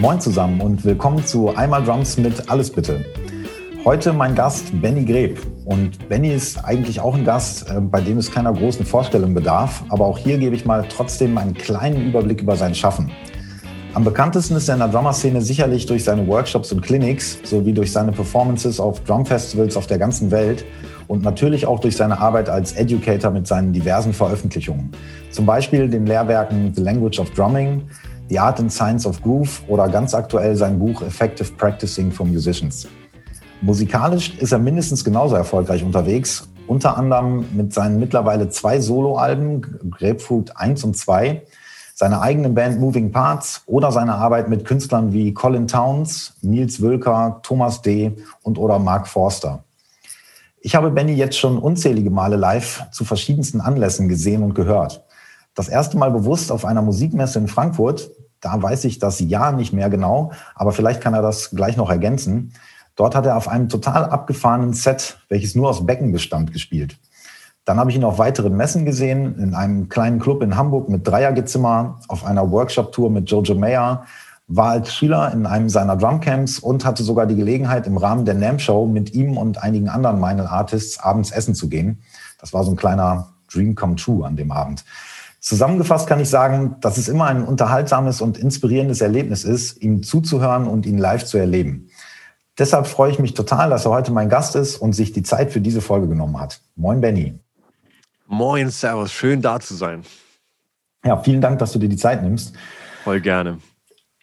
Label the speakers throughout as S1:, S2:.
S1: Moin zusammen und willkommen zu Einmal Drums mit Alles Bitte. Heute mein Gast Benny Greb. Und Benny ist eigentlich auch ein Gast, äh, bei dem es keiner großen Vorstellung bedarf. Aber auch hier gebe ich mal trotzdem einen kleinen Überblick über sein Schaffen. Am bekanntesten ist er in der Drummer-Szene sicherlich durch seine Workshops und Clinics sowie durch seine Performances auf Drumfestivals auf der ganzen Welt und natürlich auch durch seine Arbeit als Educator mit seinen diversen Veröffentlichungen. Zum Beispiel den Lehrwerken The Language of Drumming, The Art and Science of Groove oder ganz aktuell sein Buch Effective Practicing for Musicians. Musikalisch ist er mindestens genauso erfolgreich unterwegs, unter anderem mit seinen mittlerweile zwei Soloalben, Grapefruit 1 und 2, seiner eigenen Band Moving Parts oder seiner Arbeit mit Künstlern wie Colin Towns, Nils Wölker, Thomas D. und oder Mark Forster. Ich habe Benny jetzt schon unzählige Male live zu verschiedensten Anlässen gesehen und gehört. Das erste Mal bewusst auf einer Musikmesse in Frankfurt, da weiß ich das Jahr nicht mehr genau, aber vielleicht kann er das gleich noch ergänzen. Dort hat er auf einem total abgefahrenen Set, welches nur aus Becken bestand, gespielt. Dann habe ich ihn auf weiteren Messen gesehen, in einem kleinen Club in Hamburg mit Dreiergezimmer, auf einer Workshop-Tour mit Jojo Mayer, war als Schüler in einem seiner Drumcamps und hatte sogar die Gelegenheit, im Rahmen der NAM Show mit ihm und einigen anderen Minor Artists abends essen zu gehen. Das war so ein kleiner Dream come true an dem Abend. Zusammengefasst kann ich sagen, dass es immer ein unterhaltsames und inspirierendes Erlebnis ist, ihm zuzuhören und ihn live zu erleben. Deshalb freue ich mich total, dass er heute mein Gast ist und sich die Zeit für diese Folge genommen hat. Moin, Benny.
S2: Moin, Servus. Schön da zu sein.
S1: Ja, vielen Dank, dass du dir die Zeit nimmst.
S2: Voll gerne.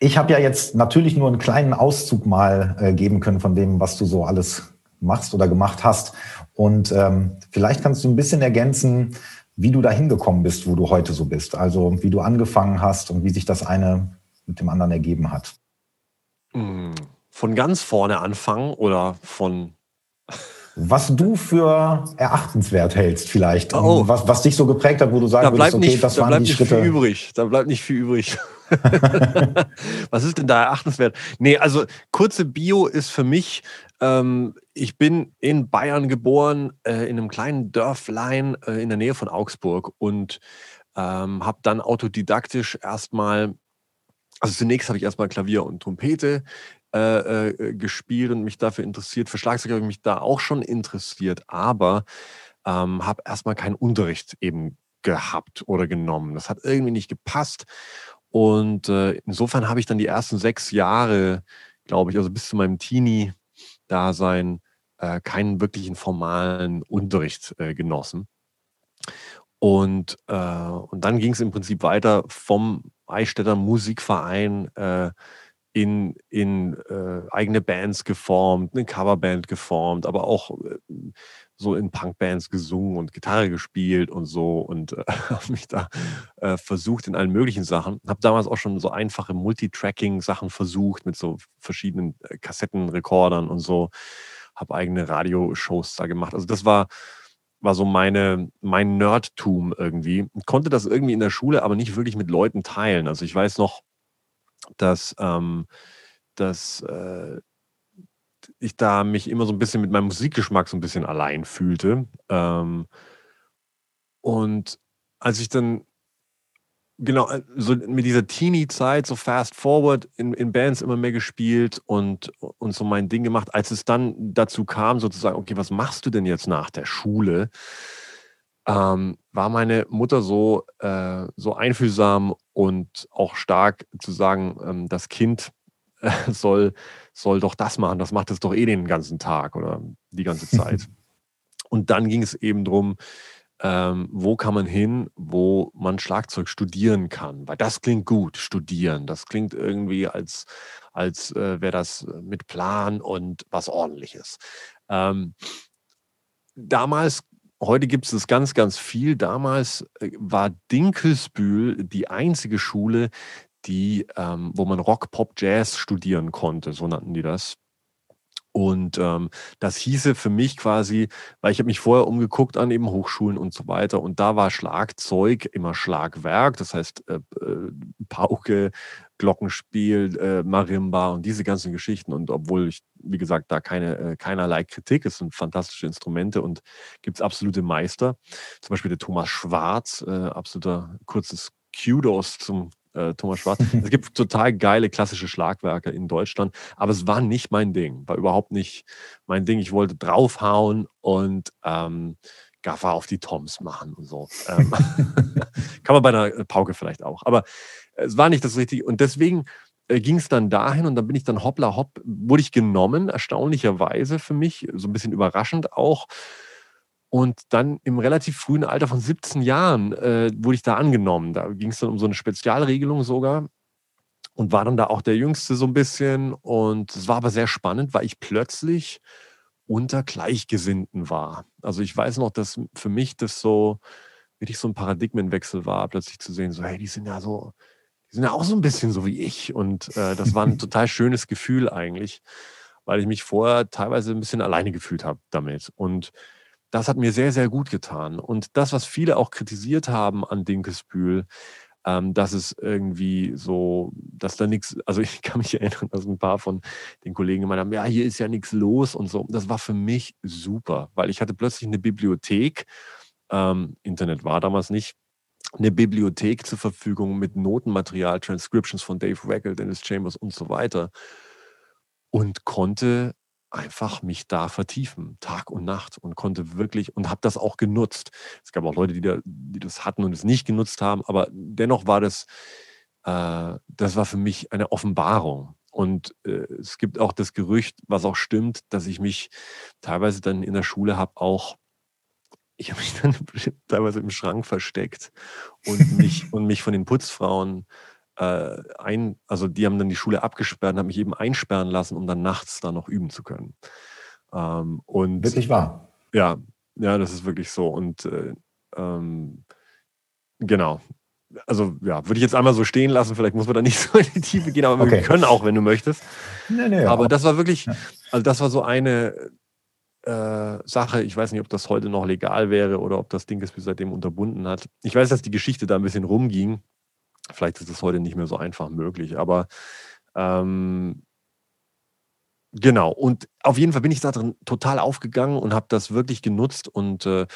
S1: Ich habe ja jetzt natürlich nur einen kleinen Auszug mal äh, geben können von dem, was du so alles machst oder gemacht hast. Und ähm, vielleicht kannst du ein bisschen ergänzen, wie du da hingekommen bist, wo du heute so bist. Also wie du angefangen hast und wie sich das eine mit dem anderen ergeben hat.
S2: Hm von ganz vorne anfangen oder von.
S1: Was du für erachtenswert hältst, vielleicht. Oh. Was, was dich so geprägt hat, wo du sagen würdest, okay,
S2: nicht,
S1: das
S2: da
S1: waren
S2: bleibt
S1: die
S2: nicht
S1: Schritte.
S2: Viel übrig. Da bleibt nicht viel übrig. was ist denn da erachtenswert? Nee, also kurze Bio ist für mich, ähm, ich bin in Bayern geboren, äh, in einem kleinen Dörflein äh, in der Nähe von Augsburg und ähm, habe dann autodidaktisch erstmal, also zunächst habe ich erstmal Klavier und Trompete äh, äh, gespielt und mich dafür interessiert. Für Schlagzeug habe ich mich da auch schon interessiert, aber ähm, habe erstmal keinen Unterricht eben gehabt oder genommen. Das hat irgendwie nicht gepasst. Und äh, insofern habe ich dann die ersten sechs Jahre, glaube ich, also bis zu meinem Teenie-Dasein, äh, keinen wirklichen formalen Unterricht äh, genossen. Und, äh, und dann ging es im Prinzip weiter vom Eichstätter Musikverein äh, in, in äh, eigene Bands geformt, eine Coverband geformt, aber auch äh, so in Punkbands gesungen und Gitarre gespielt und so und äh, habe mich da äh, versucht in allen möglichen Sachen. Habe damals auch schon so einfache Multitracking-Sachen versucht mit so verschiedenen äh, Kassettenrekordern und so. Habe eigene Radioshows da gemacht. Also das war war so meine, mein Nerdtum irgendwie. Konnte das irgendwie in der Schule, aber nicht wirklich mit Leuten teilen. Also ich weiß noch, dass, ähm, dass äh, ich da mich immer so ein bisschen mit meinem Musikgeschmack so ein bisschen allein fühlte. Ähm, und als ich dann genau äh, so mit dieser Teenie-Zeit so fast forward in, in Bands immer mehr gespielt und, und so mein Ding gemacht, als es dann dazu kam, sozusagen, okay, was machst du denn jetzt nach der Schule? ähm, war meine Mutter so, äh, so einfühlsam und auch stark zu sagen, ähm, das Kind äh, soll, soll doch das machen, das macht es doch eh den ganzen Tag oder die ganze Zeit. und dann ging es eben darum, ähm, wo kann man hin, wo man Schlagzeug studieren kann. Weil das klingt gut, studieren. Das klingt irgendwie, als, als äh, wäre das mit Plan und was ordentliches. Ähm, damals Heute gibt es das ganz, ganz viel. Damals äh, war Dinkelsbühl die einzige Schule, die, ähm, wo man Rock, Pop, Jazz studieren konnte, so nannten die das. Und ähm, das hieße für mich quasi, weil ich habe mich vorher umgeguckt an eben Hochschulen und so weiter und da war Schlagzeug immer Schlagwerk, das heißt äh, äh, Pauke, Glockenspiel, äh, Marimba und diese ganzen Geschichten. Und obwohl ich, wie gesagt, da keine, äh, keinerlei Kritik, es sind fantastische Instrumente und gibt es absolute Meister. Zum Beispiel der Thomas Schwarz, äh, absoluter kurzes Kudos zum äh, Thomas Schwarz. es gibt total geile klassische Schlagwerke in Deutschland, aber es war nicht mein Ding, war überhaupt nicht mein Ding. Ich wollte draufhauen und ähm, Gaffer auf die Toms machen und so. Ähm, kann man bei einer Pauke vielleicht auch, aber es war nicht das Richtige und deswegen äh, ging es dann dahin und dann bin ich dann hoppla hopp, wurde ich genommen, erstaunlicherweise für mich, so ein bisschen überraschend auch. Und dann im relativ frühen Alter von 17 Jahren äh, wurde ich da angenommen. Da ging es dann um so eine Spezialregelung sogar und war dann da auch der Jüngste so ein bisschen. Und es war aber sehr spannend, weil ich plötzlich unter Gleichgesinnten war. Also ich weiß noch, dass für mich das so wirklich so ein Paradigmenwechsel war, plötzlich zu sehen, so hey, die sind ja so, die sind ja auch so ein bisschen so wie ich. Und äh, das war ein total schönes Gefühl eigentlich, weil ich mich vorher teilweise ein bisschen alleine gefühlt habe damit. Und das hat mir sehr, sehr gut getan. Und das, was viele auch kritisiert haben an Dinkelsbühl, ähm, dass es irgendwie so, dass da nichts, also ich kann mich erinnern, dass ein paar von den Kollegen gemeint haben, ja, hier ist ja nichts los und so. Das war für mich super, weil ich hatte plötzlich eine Bibliothek, ähm, Internet war damals nicht, eine Bibliothek zur Verfügung mit Notenmaterial, Transcriptions von Dave Weckl, Dennis Chambers und so weiter und konnte einfach mich da vertiefen, Tag und Nacht und konnte wirklich und habe das auch genutzt. Es gab auch Leute, die, da, die das hatten und es nicht genutzt haben, aber dennoch war das, äh, das war für mich eine Offenbarung. Und äh, es gibt auch das Gerücht, was auch stimmt, dass ich mich teilweise dann in der Schule habe auch ich habe mich dann teilweise im Schrank versteckt und mich, und mich von den Putzfrauen äh, ein, also die haben dann die Schule abgesperrt und haben mich eben einsperren lassen, um dann nachts da noch üben zu können.
S1: Ähm, und wirklich wahr.
S2: Ja, ja, das ist wirklich so. Und äh, ähm, genau. Also ja, würde ich jetzt einmal so stehen lassen. Vielleicht muss man da nicht so in die Tiefe gehen, aber okay. wir können auch, wenn du möchtest. Nee, nee, aber das war wirklich, also das war so eine äh, Sache. Ich weiß nicht, ob das heute noch legal wäre oder ob das Ding es seitdem unterbunden hat. Ich weiß, dass die Geschichte da ein bisschen rumging Vielleicht ist es heute nicht mehr so einfach möglich, aber ähm, genau. Und auf jeden Fall bin ich da drin total aufgegangen und habe das wirklich genutzt und äh,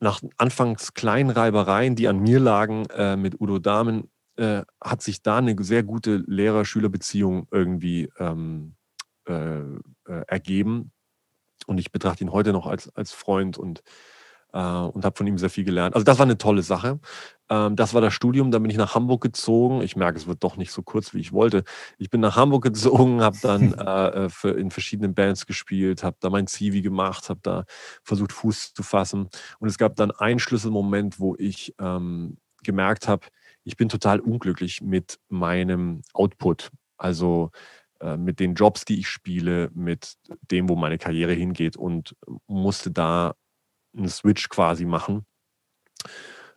S2: nach anfangs kleinen Reibereien, die an mir lagen äh, mit Udo Dahmen, äh, hat sich da eine sehr gute Lehrer-Schüler-Beziehung irgendwie ähm, äh, äh, ergeben. Und ich betrachte ihn heute noch als, als Freund und äh, und habe von ihm sehr viel gelernt. Also das war eine tolle Sache. Ähm, das war das Studium, dann bin ich nach Hamburg gezogen. Ich merke, es wird doch nicht so kurz, wie ich wollte. Ich bin nach Hamburg gezogen, habe dann äh, äh, für, in verschiedenen Bands gespielt, habe da mein Zivi gemacht, habe da versucht, Fuß zu fassen. Und es gab dann einen Schlüsselmoment, wo ich ähm, gemerkt habe, ich bin total unglücklich mit meinem Output. Also äh, mit den Jobs, die ich spiele, mit dem, wo meine Karriere hingeht und musste da einen Switch quasi machen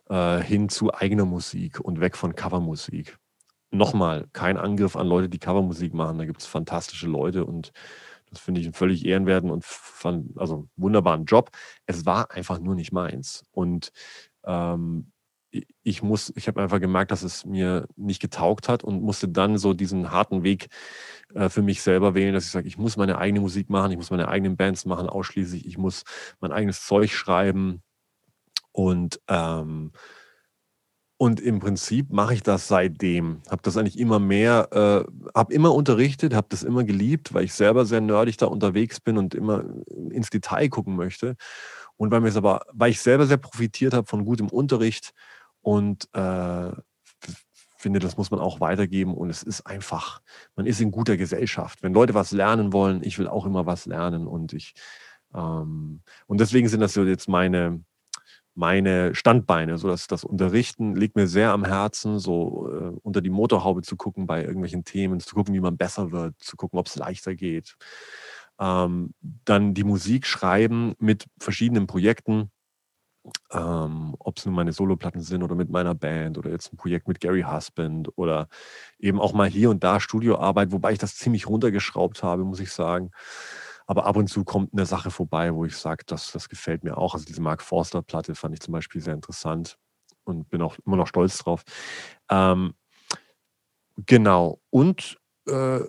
S2: äh, hin zu eigener Musik und weg von Covermusik. Nochmal, kein Angriff an Leute, die Covermusik machen. Da gibt es fantastische Leute und das finde ich einen völlig ehrenwerten und fand, also wunderbaren Job. Es war einfach nur nicht meins. Und ähm, ich muss, ich habe einfach gemerkt, dass es mir nicht getaugt hat und musste dann so diesen harten Weg äh, für mich selber wählen, dass ich sage, ich muss meine eigene Musik machen, ich muss meine eigenen Bands machen, ausschließlich, ich muss mein eigenes Zeug schreiben und ähm, und im Prinzip mache ich das seitdem. Habe das eigentlich immer mehr, äh, habe immer unterrichtet, habe das immer geliebt, weil ich selber sehr nerdig da unterwegs bin und immer ins Detail gucken möchte. Und weil aber, weil ich selber sehr profitiert habe von gutem Unterricht, und äh, finde, das muss man auch weitergeben. Und es ist einfach, man ist in guter Gesellschaft. Wenn Leute was lernen wollen, ich will auch immer was lernen. Und ich, ähm, und deswegen sind das so jetzt meine, meine Standbeine. So dass das Unterrichten liegt mir sehr am Herzen, so äh, unter die Motorhaube zu gucken bei irgendwelchen Themen, zu gucken, wie man besser wird, zu gucken, ob es leichter geht. Ähm, dann die Musik schreiben mit verschiedenen Projekten ähm, ob es nun meine Soloplatten sind oder mit meiner Band oder jetzt ein Projekt mit Gary Husband oder eben auch mal hier und da Studioarbeit, wobei ich das ziemlich runtergeschraubt habe, muss ich sagen. Aber ab und zu kommt eine Sache vorbei, wo ich sage, das, das gefällt mir auch. Also diese Mark Forster-Platte fand ich zum Beispiel sehr interessant und bin auch immer noch stolz drauf. Ähm, genau. Und äh,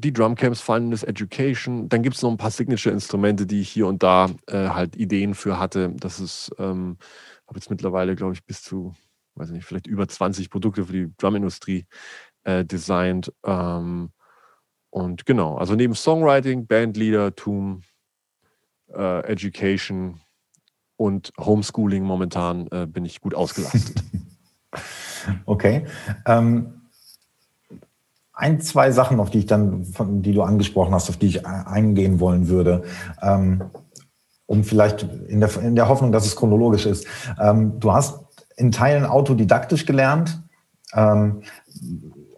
S2: die Drumcamps, Finance Education. Dann gibt es noch ein paar Signature-Instrumente, die ich hier und da äh, halt Ideen für hatte. Das ist, ähm, habe jetzt mittlerweile, glaube ich, bis zu weiß nicht, vielleicht über 20 Produkte für die Drumindustrie äh, designt. Ähm, und genau, also neben Songwriting, Bandleadertum, äh, Education und Homeschooling momentan äh, bin ich gut ausgelastet.
S1: okay. Ähm, ein, zwei Sachen, auf die ich dann, von, die du angesprochen hast, auf die ich eingehen wollen würde. Ähm, um vielleicht in der, in der Hoffnung, dass es chronologisch ist. Ähm, du hast in Teilen autodidaktisch gelernt. Ähm,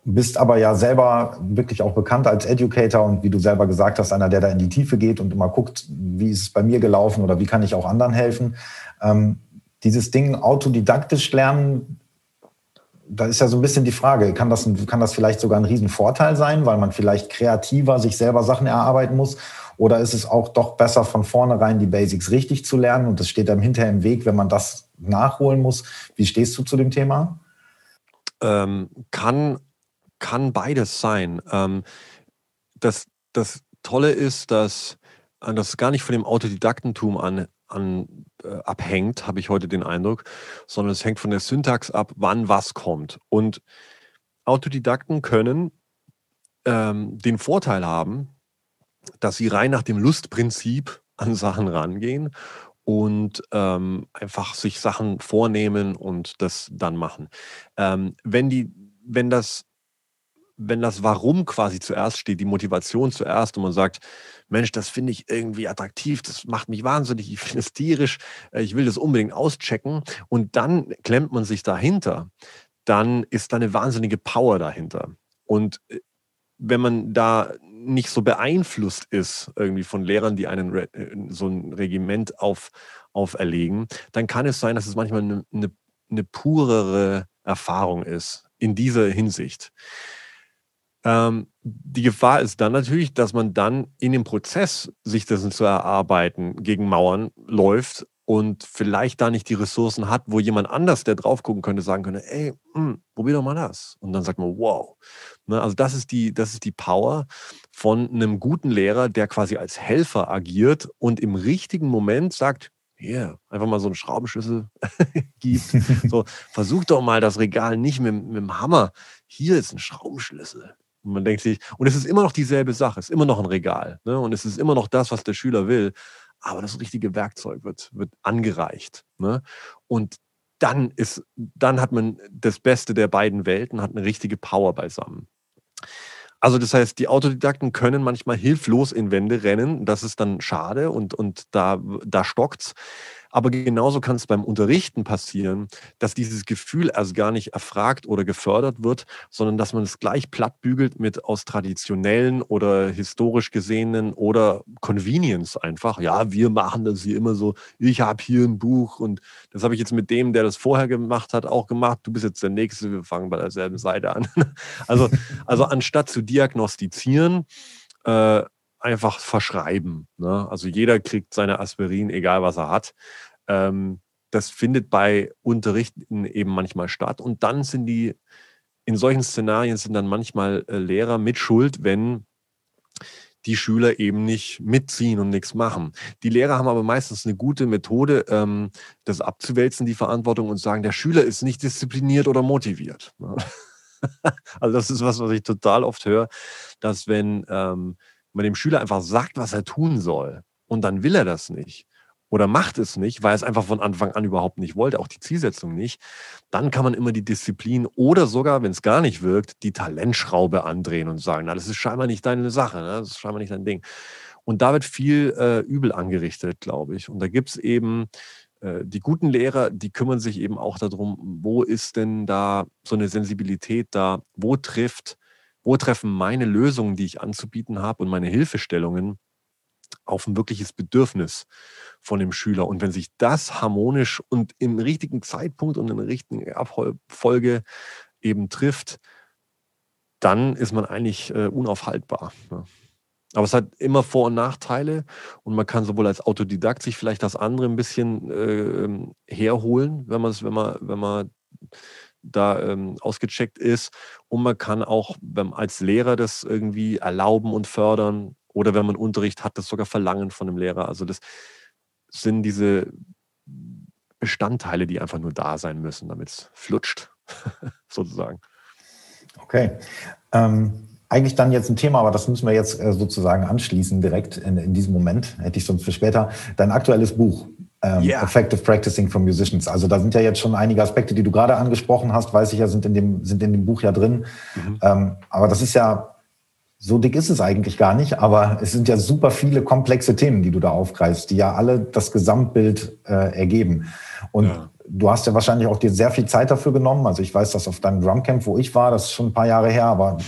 S1: bist aber ja selber wirklich auch bekannt als Educator und wie du selber gesagt hast, einer, der da in die Tiefe geht und immer guckt, wie ist es bei mir gelaufen oder wie kann ich auch anderen helfen. Ähm, dieses Ding autodidaktisch lernen, da ist ja so ein bisschen die Frage, kann das, kann das vielleicht sogar ein Riesenvorteil sein, weil man vielleicht kreativer sich selber Sachen erarbeiten muss? Oder ist es auch doch besser, von vornherein die Basics richtig zu lernen und das steht einem hinterher im Weg, wenn man das nachholen muss? Wie stehst du zu dem Thema?
S2: Ähm, kann kann beides sein. Ähm, das, das Tolle ist, dass äh, das gar nicht von dem Autodidaktentum an, an abhängt, habe ich heute den Eindruck, sondern es hängt von der Syntax ab, wann was kommt. Und Autodidakten können ähm, den Vorteil haben, dass sie rein nach dem Lustprinzip an Sachen rangehen und ähm, einfach sich Sachen vornehmen und das dann machen. Ähm, wenn die, wenn das wenn das Warum quasi zuerst steht, die Motivation zuerst und man sagt, Mensch, das finde ich irgendwie attraktiv, das macht mich wahnsinnig, ich finde es tierisch, äh, ich will das unbedingt auschecken und dann klemmt man sich dahinter, dann ist da eine wahnsinnige Power dahinter. Und äh, wenn man da nicht so beeinflusst ist, irgendwie von Lehrern, die einen äh, so ein Regiment auf, auferlegen, dann kann es sein, dass es manchmal eine, eine, eine purere Erfahrung ist in dieser Hinsicht. Ähm, die Gefahr ist dann natürlich, dass man dann in dem Prozess, sich das zu erarbeiten, gegen Mauern läuft und vielleicht da nicht die Ressourcen hat, wo jemand anders, der drauf gucken könnte, sagen könnte, ey, mh, hm, probier doch mal das. Und dann sagt man, wow. Ne, also das ist, die, das ist die Power von einem guten Lehrer, der quasi als Helfer agiert und im richtigen Moment sagt, hier, einfach mal so einen Schraubenschlüssel gibt. So, versuch doch mal das Regal nicht mit, mit dem Hammer. Hier ist ein Schraubenschlüssel. Und man denkt sich, und es ist immer noch dieselbe Sache, es ist immer noch ein Regal. Ne? Und es ist immer noch das, was der Schüler will. Aber das richtige Werkzeug wird, wird angereicht. Ne? Und dann ist, dann hat man das Beste der beiden Welten, hat eine richtige Power beisammen. Also das heißt, die Autodidakten können manchmal hilflos in Wände rennen. Das ist dann schade und, und da, da stockt's. Aber genauso kann es beim Unterrichten passieren, dass dieses Gefühl erst gar nicht erfragt oder gefördert wird, sondern dass man es gleich plattbügelt mit aus traditionellen oder historisch gesehenen oder Convenience einfach. Ja, wir machen das hier immer so. Ich habe hier ein Buch und das habe ich jetzt mit dem, der das vorher gemacht hat, auch gemacht. Du bist jetzt der Nächste. Wir fangen bei derselben Seite an. Also, also anstatt zu diagnostizieren, äh, einfach verschreiben. Ne? Also jeder kriegt seine Aspirin, egal was er hat. Ähm, das findet bei Unterrichten eben manchmal statt. Und dann sind die, in solchen Szenarien sind dann manchmal äh, Lehrer mit Schuld, wenn die Schüler eben nicht mitziehen und nichts machen. Die Lehrer haben aber meistens eine gute Methode, ähm, das abzuwälzen, die Verantwortung und sagen, der Schüler ist nicht diszipliniert oder motiviert. Also das ist was, was ich total oft höre, dass wenn ähm, man dem Schüler einfach sagt, was er tun soll und dann will er das nicht oder macht es nicht, weil es einfach von Anfang an überhaupt nicht wollte, auch die Zielsetzung nicht, dann kann man immer die Disziplin oder sogar, wenn es gar nicht wirkt, die Talentschraube andrehen und sagen, na, das ist scheinbar nicht deine Sache, ne? das ist scheinbar nicht dein Ding. Und da wird viel äh, übel angerichtet, glaube ich. Und da gibt es eben äh, die guten Lehrer, die kümmern sich eben auch darum, wo ist denn da so eine Sensibilität da, wo trifft wo treffen meine Lösungen, die ich anzubieten habe und meine Hilfestellungen auf ein wirkliches Bedürfnis von dem Schüler. Und wenn sich das harmonisch und im richtigen Zeitpunkt und in der richtigen Abfolge eben trifft, dann ist man eigentlich äh, unaufhaltbar. Ne? Aber es hat immer Vor- und Nachteile und man kann sowohl als Autodidakt sich vielleicht das andere ein bisschen äh, herholen, wenn wenn man, wenn man da ähm, ausgecheckt ist. Und man kann auch wenn, als Lehrer das irgendwie erlauben und fördern. Oder wenn man Unterricht hat, das sogar verlangen von dem Lehrer. Also das sind diese Bestandteile, die einfach nur da sein müssen, damit es flutscht, sozusagen.
S1: Okay. Ähm, eigentlich dann jetzt ein Thema, aber das müssen wir jetzt äh, sozusagen anschließen, direkt in, in diesem Moment, hätte ich sonst für später. Dein aktuelles Buch, ähm, yeah. Effective Practicing for Musicians. Also da sind ja jetzt schon einige Aspekte, die du gerade angesprochen hast, weiß ich ja, sind in dem, sind in dem Buch ja drin. Mhm. Ähm, aber das ist ja, so dick ist es eigentlich gar nicht, aber es sind ja super viele komplexe Themen, die du da aufgreifst, die ja alle das Gesamtbild äh, ergeben. Und ja. du hast ja wahrscheinlich auch dir sehr viel Zeit dafür genommen. Also ich weiß, dass auf deinem Drumcamp, wo ich war, das ist schon ein paar Jahre her, aber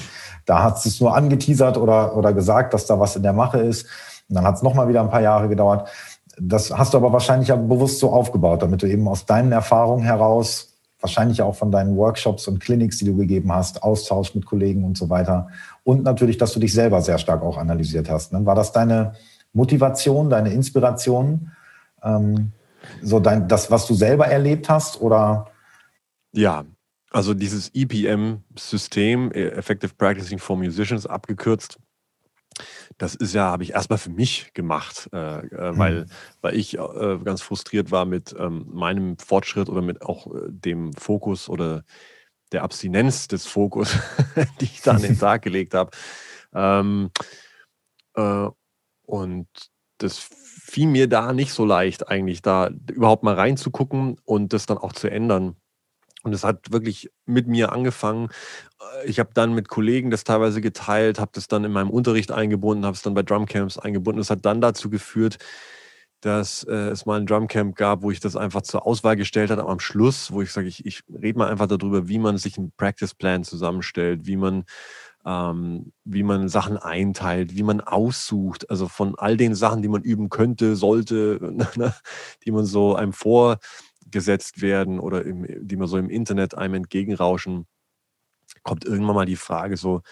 S1: da hat es nur angeteasert oder, oder gesagt, dass da was in der Mache ist. Und dann hat es nochmal wieder ein paar Jahre gedauert. Das hast du aber wahrscheinlich ja bewusst so aufgebaut, damit du eben aus deinen Erfahrungen heraus, wahrscheinlich auch von deinen Workshops und Clinics, die du gegeben hast, Austausch mit Kollegen und so weiter. Und natürlich, dass du dich selber sehr stark auch analysiert hast. Ne? War das deine Motivation, deine Inspiration? Ähm, so dein, das, was du selber erlebt hast? Oder?
S2: Ja, also dieses EPM-System, äh, Effective Practicing for Musicians, abgekürzt, das ist ja, habe ich erstmal für mich gemacht, äh, äh, weil, mhm. weil ich äh, ganz frustriert war mit ähm, meinem Fortschritt oder mit auch äh, dem Fokus oder der Abstinenz des Fokus, die ich da an den Tag gelegt habe. Ähm, äh, und das fiel mir da nicht so leicht, eigentlich da überhaupt mal reinzugucken und das dann auch zu ändern. Und es hat wirklich mit mir angefangen. Ich habe dann mit Kollegen das teilweise geteilt, habe das dann in meinem Unterricht eingebunden, habe es dann bei Drumcamps eingebunden. Es hat dann dazu geführt, dass äh, es mal ein Drumcamp gab, wo ich das einfach zur Auswahl gestellt habe am Schluss, wo ich sage, ich, ich rede mal einfach darüber, wie man sich einen Practice Plan zusammenstellt, wie man, ähm, wie man Sachen einteilt, wie man aussucht, also von all den Sachen, die man üben könnte, sollte, ne, die man so einem vor gesetzt werden oder im, die man so im Internet einem entgegenrauschen, kommt irgendwann mal die Frage so,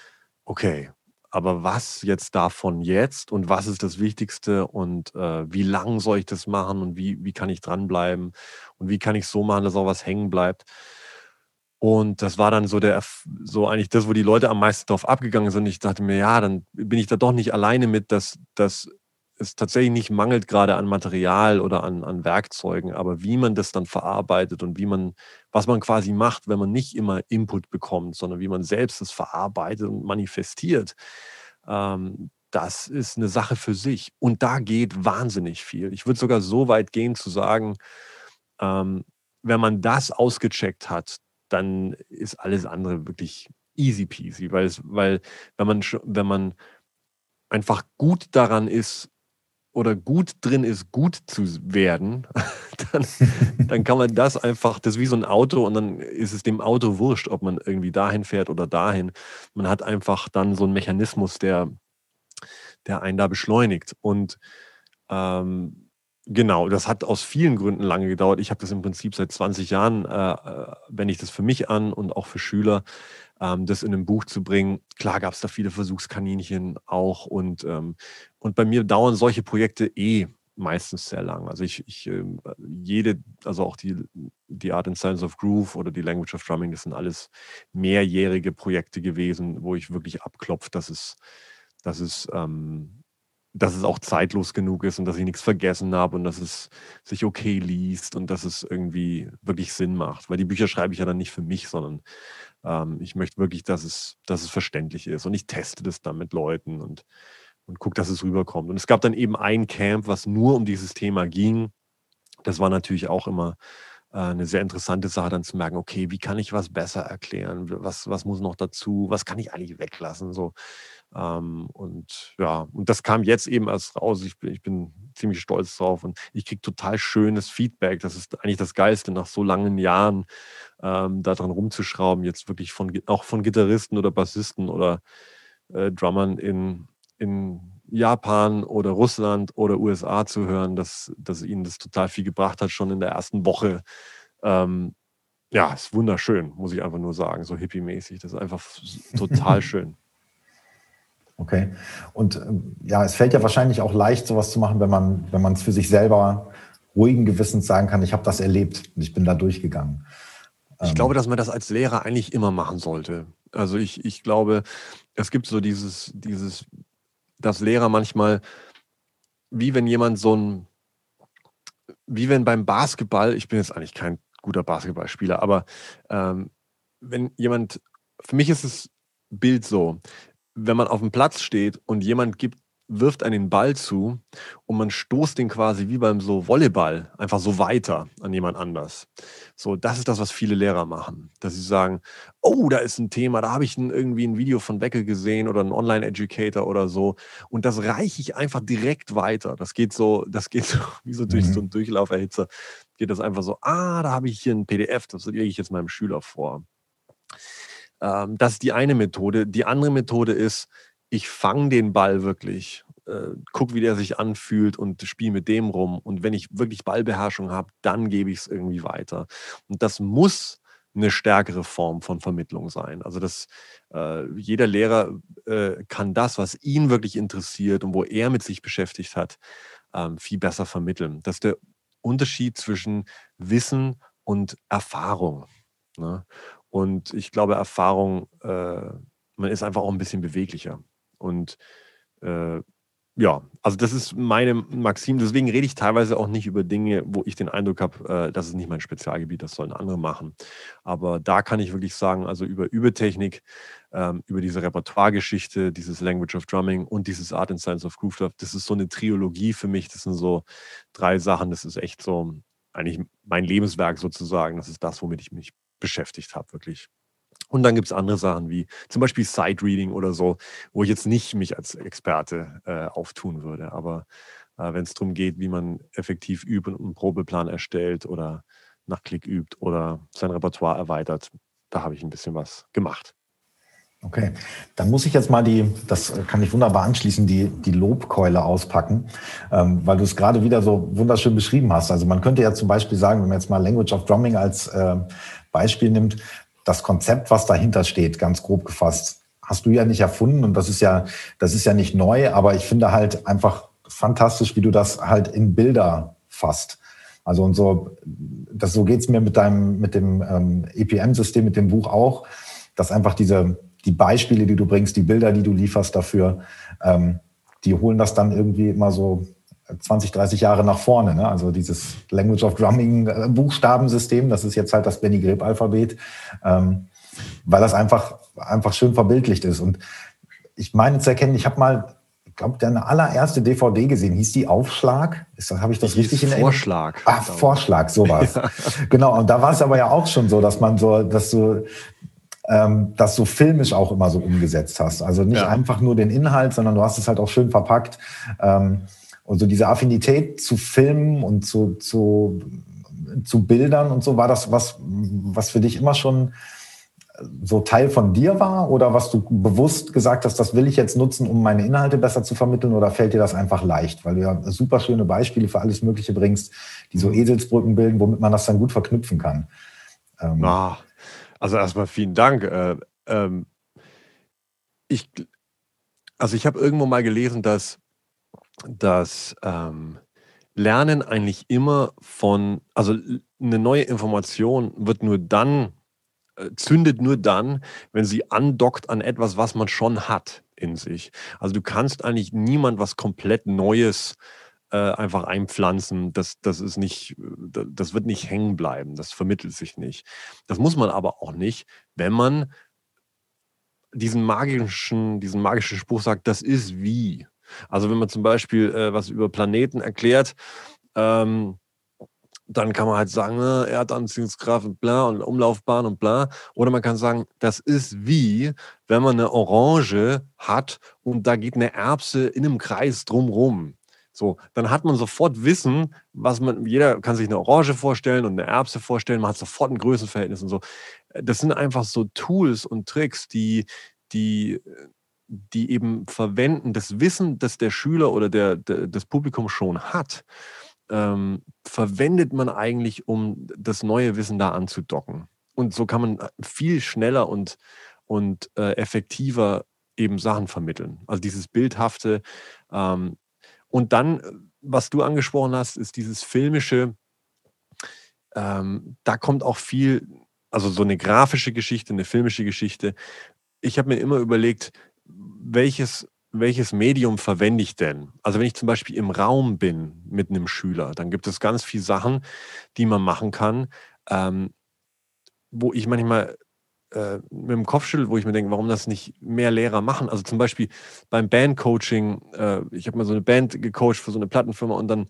S2: okay, aber was jetzt davon jetzt und was ist das Wichtigste und äh, wie lang soll ich das machen und wie, wie kann ich dranbleiben und wie kann ich so machen, dass auch was hängen bleibt. Und das war dann so der, so eigentlich das, wo die Leute am meisten drauf abgegangen sind. Ich dachte mir, ja, dann bin ich da doch nicht alleine mit, dass, dass es tatsächlich nicht mangelt gerade an Material oder an, an Werkzeugen, aber wie man das dann verarbeitet und wie man, was man quasi macht, wenn man nicht immer Input bekommt, sondern wie man selbst es verarbeitet und manifestiert, ähm, das ist eine Sache für sich. Und da geht wahnsinnig viel. Ich würde sogar so weit gehen zu sagen, ähm, wenn man das ausgecheckt hat, dann ist alles andere wirklich easy peasy, weil, es, weil wenn man, wenn man einfach gut daran ist, oder gut drin ist, gut zu werden, dann, dann kann man das einfach, das ist wie so ein Auto und dann ist es dem Auto wurscht, ob man irgendwie dahin fährt oder dahin. Man hat einfach dann so einen Mechanismus, der, der einen da beschleunigt. Und ähm, genau, das hat aus vielen Gründen lange gedauert. Ich habe das im Prinzip seit 20 Jahren, äh, äh, wenn ich das für mich an und auch für Schüler ähm, das in ein Buch zu bringen. Klar gab es da viele Versuchskaninchen auch und, ähm, und bei mir dauern solche Projekte eh meistens sehr lang. Also ich, ich ähm, jede, also auch die, die Art and Science of Groove oder die Language of Drumming, das sind alles mehrjährige Projekte gewesen, wo ich wirklich abklopfe, dass es, dass es ähm, dass es auch zeitlos genug ist und dass ich nichts vergessen habe und dass es sich okay liest und dass es irgendwie wirklich Sinn macht. Weil die Bücher schreibe ich ja dann nicht für mich, sondern ähm, ich möchte wirklich, dass es, dass es verständlich ist. Und ich teste das dann mit Leuten und, und gucke, dass es rüberkommt. Und es gab dann eben ein Camp, was nur um dieses Thema ging. Das war natürlich auch immer äh, eine sehr interessante Sache, dann zu merken, okay, wie kann ich was besser erklären? Was, was muss noch dazu? Was kann ich eigentlich weglassen? So. Ähm, und ja, und das kam jetzt eben erst raus. Ich bin, ich bin ziemlich stolz drauf und ich kriege total schönes Feedback. Das ist eigentlich das Geilste, nach so langen Jahren ähm, daran rumzuschrauben, jetzt wirklich von auch von Gitarristen oder Bassisten oder äh, Drummern in, in Japan oder Russland oder USA zu hören, dass, dass ihnen das total viel gebracht hat, schon in der ersten Woche. Ähm, ja, ist wunderschön, muss ich einfach nur sagen, so hippie-mäßig. Das ist einfach total schön.
S1: Okay. Und ähm, ja, es fällt ja wahrscheinlich auch leicht, sowas zu machen, wenn man, wenn man es für sich selber ruhigen Gewissens sagen kann, ich habe das erlebt und ich bin da durchgegangen.
S2: Ich glaube, ähm. dass man das als Lehrer eigentlich immer machen sollte. Also ich, ich glaube, es gibt so dieses, dieses, dass Lehrer manchmal, wie wenn jemand so ein, wie wenn beim Basketball, ich bin jetzt eigentlich kein guter Basketballspieler, aber ähm, wenn jemand, für mich ist das Bild so, wenn man auf dem Platz steht und jemand gibt wirft einen Ball zu und man stoßt den quasi wie beim so Volleyball einfach so weiter an jemand anders. So, das ist das, was viele Lehrer machen. Dass sie sagen, oh, da ist ein Thema, da habe ich ein, irgendwie ein Video von Beckel gesehen oder ein Online-Educator oder so. Und das reiche ich einfach direkt weiter. Das geht so, das geht so wie so durch mhm. so einen Durchlauferhitzer. Geht das einfach so, ah, da habe ich hier ein PDF, das lege ich jetzt meinem Schüler vor. Ähm, das ist die eine Methode. Die andere Methode ist, ich fange den Ball wirklich, äh, guck, wie der sich anfühlt und spiele mit dem rum. Und wenn ich wirklich Ballbeherrschung habe, dann gebe ich es irgendwie weiter. Und das muss eine stärkere Form von Vermittlung sein. Also dass äh, jeder Lehrer äh, kann das, was ihn wirklich interessiert und wo er mit sich beschäftigt hat, ähm, viel besser vermitteln. Das ist der Unterschied zwischen Wissen und Erfahrung. Ne? Und ich glaube, Erfahrung, äh, man ist einfach auch ein bisschen beweglicher. Und äh, ja, also das ist meine Maxim. Deswegen rede ich teilweise auch nicht über Dinge, wo ich den Eindruck habe, äh, das ist nicht mein Spezialgebiet, das sollen andere machen. Aber da kann ich wirklich sagen, also über Übertechnik, ähm, über diese Repertoire-Geschichte, dieses Language of Drumming und dieses Art and Science of Groove das ist so eine Trilogie für mich. Das sind so drei Sachen. Das ist echt so eigentlich mein Lebenswerk sozusagen. Das ist das, womit ich mich beschäftigt habe, wirklich. Und dann gibt es andere Sachen wie zum Beispiel Side-Reading oder so, wo ich jetzt nicht mich als Experte äh, auftun würde. Aber äh, wenn es darum geht, wie man effektiv übt und einen Probeplan erstellt oder nach Klick übt oder sein Repertoire erweitert, da habe ich ein bisschen was gemacht.
S1: Okay, dann muss ich jetzt mal die, das kann ich wunderbar anschließen, die, die Lobkeule auspacken, ähm, weil du es gerade wieder so wunderschön beschrieben hast. Also man könnte ja zum Beispiel sagen, wenn man jetzt mal Language of Drumming als äh, Beispiel nimmt, das Konzept, was dahinter steht, ganz grob gefasst, hast du ja nicht erfunden und das ist ja, das ist ja nicht neu, aber ich finde halt einfach fantastisch, wie du das halt in Bilder fasst. Also und so, das, so geht's mir mit deinem, mit dem ähm, EPM-System, mit dem Buch auch, dass einfach diese, die Beispiele, die du bringst, die Bilder, die du lieferst dafür, ähm, die holen das dann irgendwie immer so 20, 30 Jahre nach vorne. Ne? Also dieses Language of Drumming äh, Buchstabensystem, das ist jetzt halt das Benny Greb Alphabet, ähm, weil das einfach, einfach schön verbildlicht ist. Und ich meine zu erkennen, ich habe mal, ich glaube, deine allererste DVD gesehen, hieß die Aufschlag? Habe ich das ich richtig in
S2: Erinnerung? Vorschlag.
S1: Ah, Vorschlag, sowas. Ja. Genau. Und da war es aber ja auch schon so, dass man so, dass du ähm, das so filmisch auch immer so umgesetzt hast. Also nicht ja. einfach nur den Inhalt, sondern du hast es halt auch schön verpackt. Ähm, und so diese Affinität zu Filmen und zu, zu, zu Bildern und so, war das was, was für dich immer schon so Teil von dir war? Oder was du bewusst gesagt hast, das will ich jetzt nutzen, um meine Inhalte besser zu vermitteln? Oder fällt dir das einfach leicht, weil du ja super schöne Beispiele für alles Mögliche bringst, die so Eselsbrücken bilden, womit man das dann gut verknüpfen kann.
S2: Ähm. Ah, also erstmal vielen Dank. Äh, ähm, ich, also ich habe irgendwo mal gelesen, dass dass ähm, Lernen eigentlich immer von, also eine neue Information wird nur dann, äh, zündet nur dann, wenn sie andockt an etwas, was man schon hat in sich. Also du kannst eigentlich niemand was komplett Neues äh, einfach einpflanzen. Das, das ist nicht, das wird nicht hängen bleiben. Das vermittelt sich nicht. Das muss man aber auch nicht, wenn man diesen magischen, diesen magischen Spruch sagt, das ist wie. Also wenn man zum Beispiel äh, was über Planeten erklärt, ähm, dann kann man halt sagen, ne, Erdanziehungskraft und bla und Umlaufbahn und bla. Oder man kann sagen, das ist wie, wenn man eine Orange hat und da geht eine Erbse in einem Kreis drumrum. So, dann hat man sofort Wissen, was man, jeder kann sich eine Orange vorstellen und eine Erbse vorstellen, man hat sofort ein Größenverhältnis und so. Das sind einfach so Tools und Tricks, die, die die eben verwenden, das Wissen, das der Schüler oder der, der das Publikum schon hat, ähm, verwendet man eigentlich, um das neue Wissen da anzudocken. Und so kann man viel schneller und, und äh, effektiver eben Sachen vermitteln. Also dieses Bildhafte. Ähm, und dann, was du angesprochen hast, ist dieses filmische, ähm, da kommt auch viel, also so eine grafische Geschichte, eine filmische Geschichte. Ich habe mir immer überlegt, welches welches Medium verwende ich denn? Also wenn ich zum Beispiel im Raum bin mit einem Schüler, dann gibt es ganz viele Sachen, die man machen kann, ähm, wo ich manchmal äh, mit dem Kopf schüttelt, wo ich mir denke, warum das nicht mehr Lehrer machen. Also zum Beispiel beim Bandcoaching, äh, ich habe mal so eine Band gecoacht für so eine Plattenfirma und dann,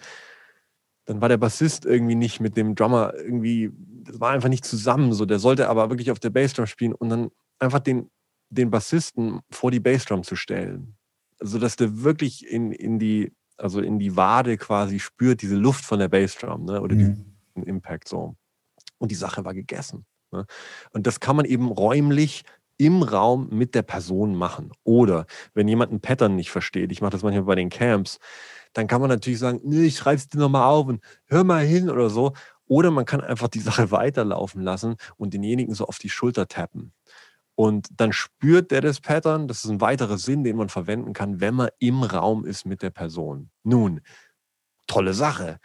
S2: dann war der Bassist irgendwie nicht mit dem Drummer irgendwie, das war einfach nicht zusammen so. Der sollte aber wirklich auf der Bassdrum spielen und dann einfach den, den Bassisten vor die Bassdrum zu stellen. Also dass der wirklich in, in die, also in die Wade quasi spürt, diese Luft von der Bassdrum, ne? Oder mhm. den Impact so. Und die Sache war gegessen. Ne? Und das kann man eben räumlich im Raum mit der Person machen. Oder wenn jemand ein Pattern nicht versteht, ich mache das manchmal bei den Camps, dann kann man natürlich sagen, nee, ich schreibe es dir nochmal auf und hör mal hin oder so. Oder man kann einfach die Sache weiterlaufen lassen und denjenigen so auf die Schulter tappen. Und dann spürt der das Pattern. Das ist ein weiterer Sinn, den man verwenden kann, wenn man im Raum ist mit der Person. Nun, tolle Sache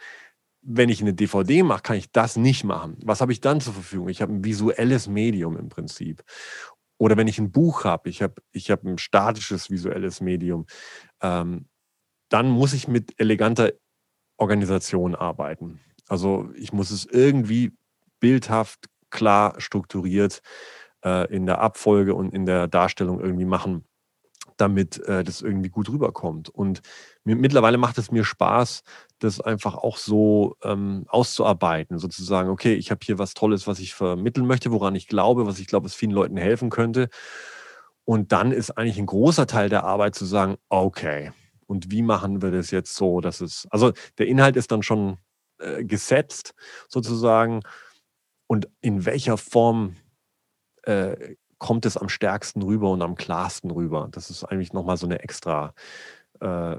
S2: wenn ich eine DVD mache, kann ich das nicht machen. Was habe ich dann zur Verfügung? Ich habe ein visuelles Medium im Prinzip. Oder wenn ich ein Buch habe, ich habe ich hab ein statisches visuelles Medium, ähm, dann muss ich mit eleganter Organisation arbeiten. Also ich muss es irgendwie bildhaft, klar strukturiert äh, in der Abfolge und in der Darstellung irgendwie machen, damit äh, das irgendwie gut rüberkommt. Und mittlerweile macht es mir Spaß, das einfach auch so ähm, auszuarbeiten, sozusagen, okay, ich habe hier was Tolles, was ich vermitteln möchte, woran ich glaube, was ich glaube, es vielen Leuten helfen könnte. Und dann ist eigentlich ein großer Teil der Arbeit zu sagen, okay, und wie machen wir das jetzt so, dass es, also der Inhalt ist dann schon äh, gesetzt, sozusagen, und in welcher Form äh, kommt es am stärksten rüber und am klarsten rüber. Das ist eigentlich nochmal so eine extra äh,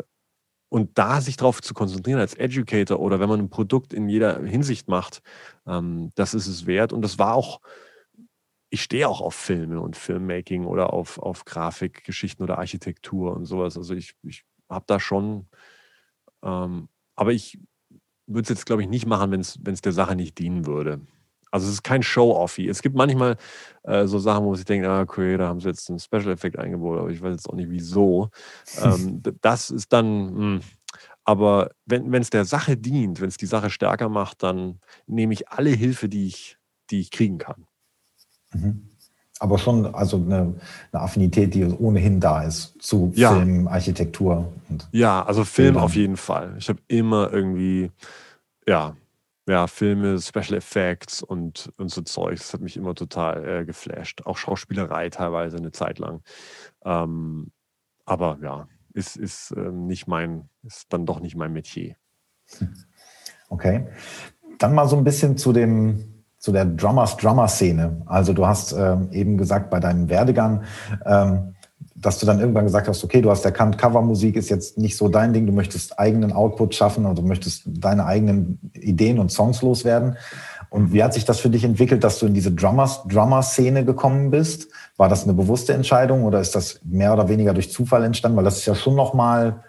S2: und da sich darauf zu konzentrieren als Educator oder wenn man ein Produkt in jeder Hinsicht macht, ähm, das ist es wert. Und das war auch, ich stehe auch auf Filme und Filmmaking oder auf, auf Grafikgeschichten oder Architektur und sowas. Also ich, ich habe da schon, ähm, aber ich würde es jetzt, glaube ich, nicht machen, wenn es der Sache nicht dienen würde. Also es ist kein Show-Offy. Es gibt manchmal äh, so Sachen, wo ich denke, ah, okay, da haben sie jetzt einen Special-Effekt eingebaut, aber ich weiß jetzt auch nicht wieso. ähm, das ist dann, mh. Hm, aber wenn es der Sache dient, wenn es die Sache stärker macht, dann nehme ich alle Hilfe, die ich, die ich kriegen kann.
S1: Mhm. Aber schon also eine, eine, Affinität, die ohnehin da ist zu ja. Film, Architektur.
S2: Ja, also Film Bildern. auf jeden Fall. Ich habe immer irgendwie, ja, ja, Filme, Special Effects und, und so Zeug. Das hat mich immer total äh, geflasht. Auch Schauspielerei teilweise eine Zeit lang. Ähm, aber ja, ist, ist äh, nicht mein, ist dann doch nicht mein Metier.
S1: Okay. Dann mal so ein bisschen zu dem, zu der Drummers-Drummer-Szene. Also du hast ähm, eben gesagt, bei deinem Werdegang, ähm, dass du dann irgendwann gesagt hast, okay, du hast erkannt, Covermusik ist jetzt nicht so dein Ding, du möchtest eigenen Output schaffen und du möchtest deine eigenen Ideen und Songs loswerden. Und wie hat sich das für dich entwickelt, dass du in diese Drummers, Drummer-Szene gekommen bist? War das eine bewusste Entscheidung oder ist das mehr oder weniger durch Zufall entstanden? Weil das ist ja schon nochmal,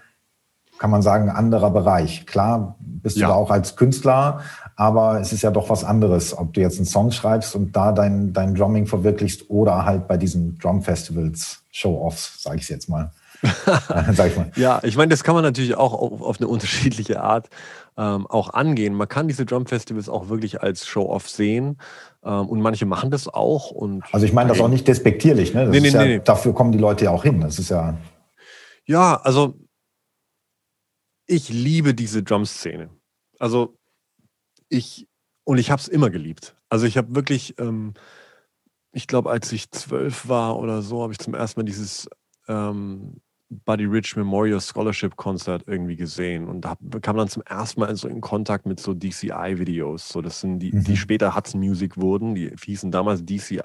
S1: kann man sagen, ein anderer Bereich. Klar bist ja. du da auch als Künstler, aber es ist ja doch was anderes, ob du jetzt einen Song schreibst und da dein, dein Drumming verwirklichst oder halt bei diesen Drum-Festivals, Show-Offs, sage ich jetzt mal.
S2: Sag ich mal. Ja, ich meine, das kann man natürlich auch auf, auf eine unterschiedliche Art ähm, auch angehen. Man kann diese Drum-Festivals auch wirklich als Show-Off sehen ähm, und manche machen das auch. Und
S1: also ich meine das auch nicht despektierlich, ne? Nee, nee, ja, nee. Dafür kommen die Leute ja auch hin. Das ist ja.
S2: Ja, also ich liebe diese Drum-Szene. Also ich, und ich habe es immer geliebt. Also ich habe wirklich, ähm, ich glaube, als ich zwölf war oder so, habe ich zum ersten Mal dieses ähm, Buddy Rich Memorial Scholarship Concert irgendwie gesehen und hab, kam dann zum ersten Mal so in Kontakt mit so DCI-Videos. So, das sind die, mhm. die später Hudson Music wurden, die hießen damals DCI.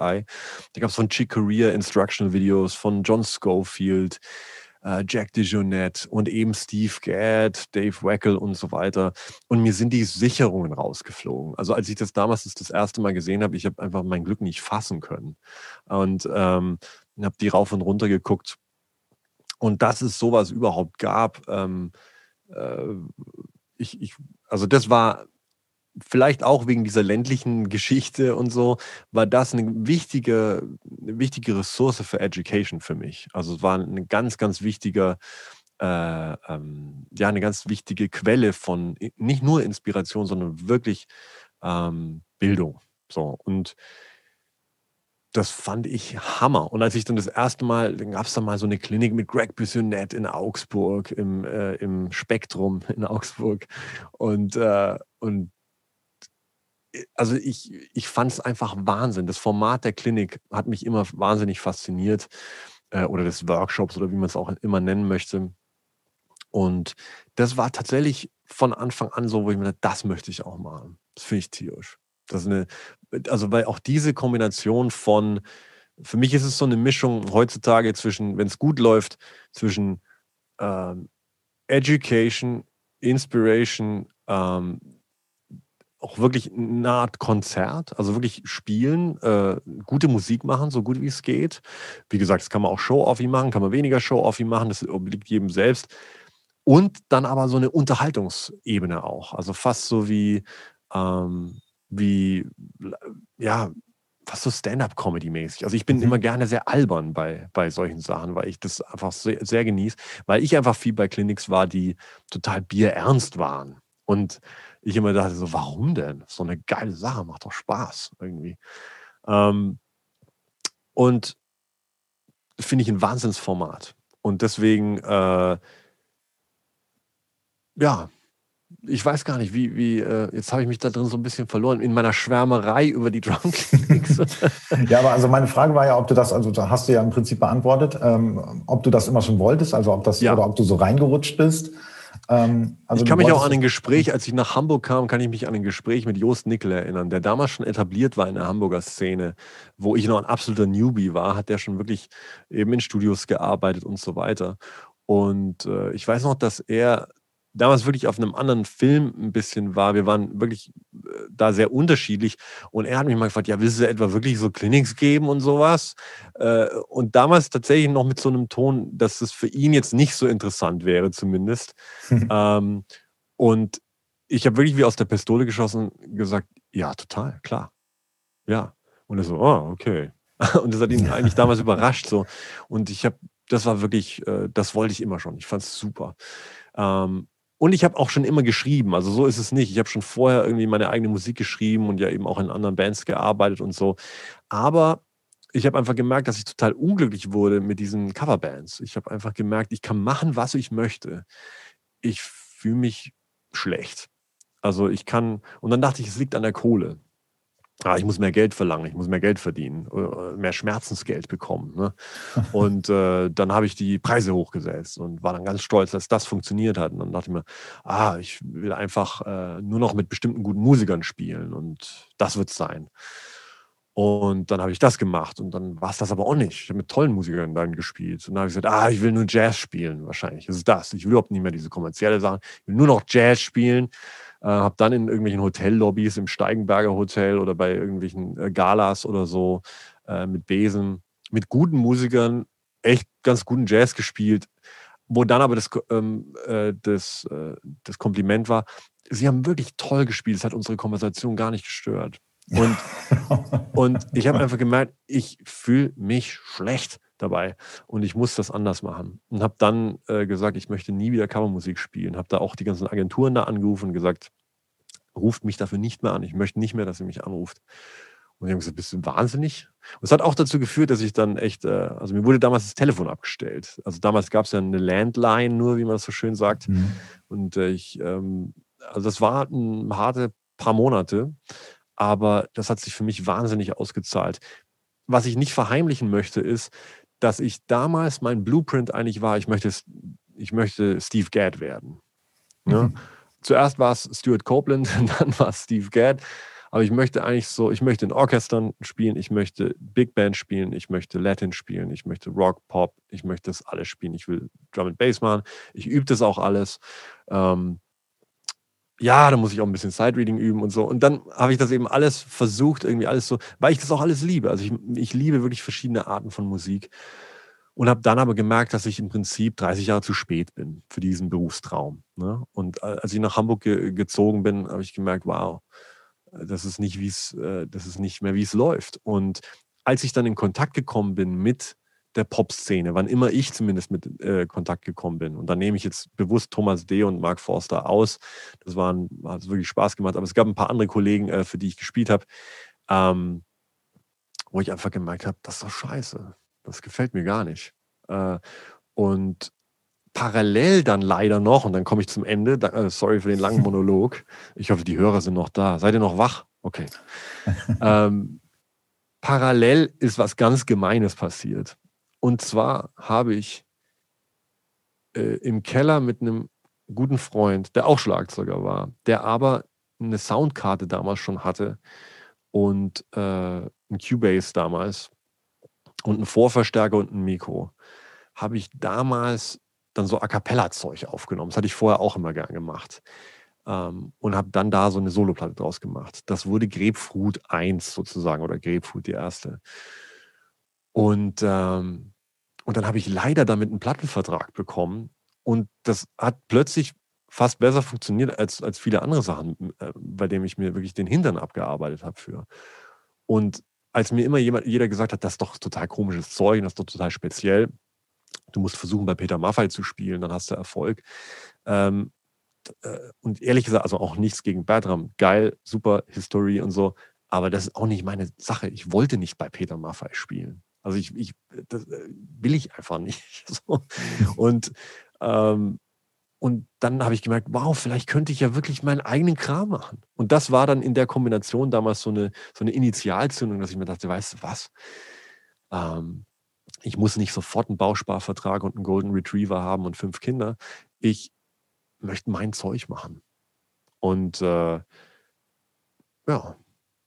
S2: Da gab es von Chick Corea Instructional Videos, von John Schofield, äh, Jack DeJohnette und eben Steve Gadd, Dave Wackel und so weiter. Und mir sind die Sicherungen rausgeflogen. Also als ich das damals das, das erste Mal gesehen habe, ich habe einfach mein Glück nicht fassen können. Und ähm, habe die rauf und runter geguckt. Und dass es sowas überhaupt gab, ähm, äh, ich, ich, also das war vielleicht auch wegen dieser ländlichen Geschichte und so, war das eine wichtige, eine wichtige Ressource für Education für mich. Also es war ein ganz, ganz wichtiger, äh, ähm, ja, eine ganz wichtige Quelle von nicht nur Inspiration, sondern wirklich ähm, Bildung. So und das fand ich Hammer. Und als ich dann das erste Mal, dann gab es da mal so eine Klinik mit Greg Bissonette in Augsburg, im, äh, im Spektrum in Augsburg. Und, äh, und also ich, ich fand es einfach Wahnsinn. Das Format der Klinik hat mich immer wahnsinnig fasziniert. Äh, oder des Workshops oder wie man es auch immer nennen möchte. Und das war tatsächlich von Anfang an so, wo ich mir dachte, das möchte ich auch machen. Das finde ich tierisch. Das ist eine, also weil auch diese Kombination von, für mich ist es so eine Mischung heutzutage zwischen, wenn es gut läuft, zwischen ähm, Education, Inspiration, ähm, auch wirklich eine Art Konzert, also wirklich spielen, äh, gute Musik machen, so gut wie es geht. Wie gesagt, das kann man auch Show-Offy machen, kann man weniger Show-Offy machen, das obliegt jedem selbst. Und dann aber so eine Unterhaltungsebene auch. Also fast so wie, ähm, wie, ja, fast so Stand-up-Comedy-mäßig. Also ich bin mhm. immer gerne sehr albern bei, bei solchen Sachen, weil ich das einfach sehr, sehr genieße, weil ich einfach viel bei Clinics war, die total bierernst waren. Und ich immer dachte so, warum denn? So eine geile Sache, macht doch Spaß irgendwie. Ähm, und finde ich ein Wahnsinnsformat. Und deswegen, äh, ja, ich weiß gar nicht, wie, wie äh, jetzt habe ich mich da drin so ein bisschen verloren in meiner Schwärmerei über die Drum Clinics.
S1: ja, aber also meine Frage war ja, ob du das, also da hast du ja im Prinzip beantwortet, ähm, ob du das immer schon wolltest, also ob das ja. oder ob du so reingerutscht bist.
S2: Ähm, also ich kann mich auch an ein Gespräch, als ich nach Hamburg kam, kann ich mich an ein Gespräch mit Jost Nickel erinnern, der damals schon etabliert war in der Hamburger Szene, wo ich noch ein absoluter Newbie war, hat der schon wirklich eben in Studios gearbeitet und so weiter. Und äh, ich weiß noch, dass er damals wirklich auf einem anderen Film ein bisschen war. Wir waren wirklich äh, da sehr unterschiedlich. Und er hat mich mal gefragt, ja, willst du etwa wirklich so Clinics geben und sowas? Äh, und damals tatsächlich noch mit so einem Ton, dass es für ihn jetzt nicht so interessant wäre, zumindest. ähm, und ich habe wirklich wie aus der Pistole geschossen gesagt, ja, total, klar. Ja. Und er so, oh, okay. Und das hat ihn eigentlich damals überrascht. So. Und ich habe, das war wirklich, äh, das wollte ich immer schon. Ich fand es super. Ähm, und ich habe auch schon immer geschrieben, also so ist es nicht. Ich habe schon vorher irgendwie meine eigene Musik geschrieben und ja eben auch in anderen Bands gearbeitet und so. Aber ich habe einfach gemerkt, dass ich total unglücklich wurde mit diesen Coverbands. Ich habe einfach gemerkt, ich kann machen, was ich möchte. Ich fühle mich schlecht. Also ich kann, und dann dachte ich, es liegt an der Kohle ah, ich muss mehr Geld verlangen, ich muss mehr Geld verdienen, äh, mehr Schmerzensgeld bekommen. Ne? Und äh, dann habe ich die Preise hochgesetzt und war dann ganz stolz, dass das funktioniert hat. Und dann dachte ich mir, ah, ich will einfach äh, nur noch mit bestimmten guten Musikern spielen und das wird es sein. Und dann habe ich das gemacht und dann war es das aber auch nicht. Ich habe mit tollen Musikern dann gespielt. Und dann habe ich gesagt, ah, ich will nur Jazz spielen, wahrscheinlich. Das ist das. Ich will überhaupt nicht mehr diese kommerzielle Sachen. Ich will nur noch Jazz spielen. Äh, habe dann in irgendwelchen Hotellobbys im Steigenberger Hotel oder bei irgendwelchen äh, Galas oder so äh, mit Besen, mit guten Musikern echt ganz guten Jazz gespielt, wo dann aber das, ähm, äh, das, äh, das Kompliment war, sie haben wirklich toll gespielt, es hat unsere Konversation gar nicht gestört. Und, und ich habe einfach gemerkt, ich fühle mich schlecht dabei und ich muss das anders machen. Und habe dann äh, gesagt, ich möchte nie wieder Covermusik spielen. Habe da auch die ganzen Agenturen da angerufen und gesagt, ruft mich dafür nicht mehr an. Ich möchte nicht mehr, dass ihr mich anruft. Und die haben gesagt, bist du wahnsinnig? Und es hat auch dazu geführt, dass ich dann echt, äh, also mir wurde damals das Telefon abgestellt. Also damals gab es ja eine Landline nur, wie man das so schön sagt. Mhm. Und äh, ich, ähm, also das war ein harte paar Monate, aber das hat sich für mich wahnsinnig ausgezahlt. Was ich nicht verheimlichen möchte, ist, dass ich damals mein Blueprint eigentlich war, ich möchte, ich möchte Steve Gadd werden. Ja? Mhm. Zuerst war es Stuart Copeland, dann war es Steve Gadd. Aber ich möchte eigentlich so, ich möchte in Orchestern spielen, ich möchte Big Band spielen, ich möchte Latin spielen, ich möchte Rock, Pop, ich möchte das alles spielen. Ich will Drum and Bass machen, ich übe das auch alles. Ähm, ja, da muss ich auch ein bisschen Sidereading üben und so. Und dann habe ich das eben alles versucht, irgendwie alles so, weil ich das auch alles liebe. Also ich, ich liebe wirklich verschiedene Arten von Musik. und habe dann aber gemerkt, dass ich im Prinzip 30 Jahre zu spät bin für diesen Berufstraum. Ne? Und als ich nach Hamburg ge gezogen bin, habe ich gemerkt, wow, das ist nicht, wie es, äh, das ist nicht mehr, wie es läuft. Und als ich dann in Kontakt gekommen bin mit der Pop-Szene, wann immer ich zumindest mit äh, Kontakt gekommen bin. Und da nehme ich jetzt bewusst Thomas D. und Mark Forster aus. Das waren, hat wirklich Spaß gemacht. Aber es gab ein paar andere Kollegen, äh, für die ich gespielt habe, ähm, wo ich einfach gemerkt habe, das ist doch scheiße. Das gefällt mir gar nicht. Äh, und parallel dann leider noch, und dann komme ich zum Ende, da, äh, sorry für den langen Monolog. Ich hoffe, die Hörer sind noch da. Seid ihr noch wach? Okay. ähm, parallel ist was ganz Gemeines passiert. Und zwar habe ich äh, im Keller mit einem guten Freund, der auch Schlagzeuger war, der aber eine Soundkarte damals schon hatte und äh, ein Cubase damals und einen Vorverstärker und ein Mikro, habe ich damals dann so A Cappella-Zeug aufgenommen. Das hatte ich vorher auch immer gern gemacht. Ähm, und habe dann da so eine Soloplatte draus gemacht. Das wurde Grapefruit 1 sozusagen oder Grapefruit die erste. Und, ähm, und dann habe ich leider damit einen Plattenvertrag bekommen. Und das hat plötzlich fast besser funktioniert als, als viele andere Sachen, äh, bei denen ich mir wirklich den Hintern abgearbeitet habe für. Und als mir immer jemand, jeder gesagt hat, das ist doch total komisches Zeug, das ist doch total speziell, du musst versuchen, bei Peter Maffay zu spielen, dann hast du Erfolg. Ähm, äh, und ehrlich gesagt, also auch nichts gegen Bertram. Geil, super History und so. Aber das ist auch nicht meine Sache. Ich wollte nicht bei Peter Maffay spielen. Also ich, ich das äh, will ich einfach nicht. So. Und, ähm, und dann habe ich gemerkt, wow, vielleicht könnte ich ja wirklich meinen eigenen Kram machen. Und das war dann in der Kombination damals so eine, so eine Initialzündung, dass ich mir dachte, weißt du was? Ähm, ich muss nicht sofort einen Bausparvertrag und einen Golden Retriever haben und fünf Kinder. Ich möchte mein Zeug machen. Und äh, ja,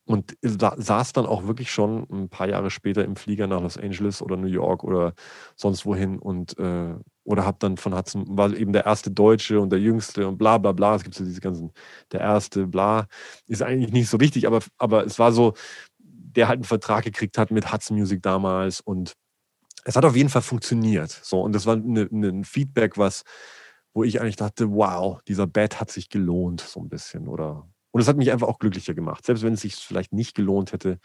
S2: und saß dann auch wirklich schon ein paar Jahre später im Flieger nach Los Angeles oder New York oder sonst wohin und äh, oder habe dann von Hudson, war eben der erste Deutsche und der Jüngste und bla bla bla. Es gibt so diese ganzen, der erste, bla, ist eigentlich nicht so wichtig, aber, aber es war so, der halt einen Vertrag gekriegt hat mit Hudson Music damals und es hat auf jeden Fall funktioniert. So, und das war eine, eine, ein Feedback, was, wo ich eigentlich dachte, wow, dieser Bad hat sich gelohnt, so ein bisschen, oder und es hat mich einfach auch glücklicher gemacht. Selbst wenn es sich vielleicht nicht gelohnt hätte,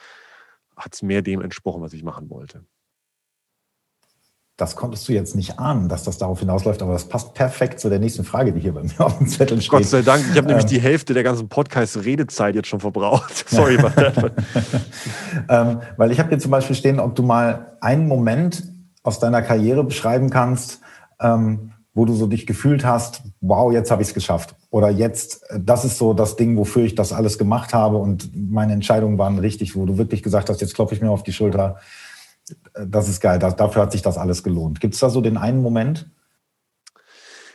S2: hat es mehr dem entsprochen, was ich machen wollte.
S1: Das konntest du jetzt nicht ahnen, dass das darauf hinausläuft, aber das passt perfekt zu der nächsten Frage, die hier bei mir auf dem Zettel steht.
S2: Gott sei Dank, ich habe ähm, nämlich die Hälfte der ganzen Podcast-Redezeit jetzt schon verbraucht. Sorry.
S1: ähm, weil ich habe hier zum Beispiel stehen, ob du mal einen Moment aus deiner Karriere beschreiben kannst, ähm, wo du so dich gefühlt hast, wow, jetzt habe ich es geschafft. Oder jetzt, das ist so das Ding, wofür ich das alles gemacht habe und meine Entscheidungen waren richtig, wo du wirklich gesagt hast, jetzt klopfe ich mir auf die Schulter. Das ist geil, das, dafür hat sich das alles gelohnt. Gibt es da so den einen Moment?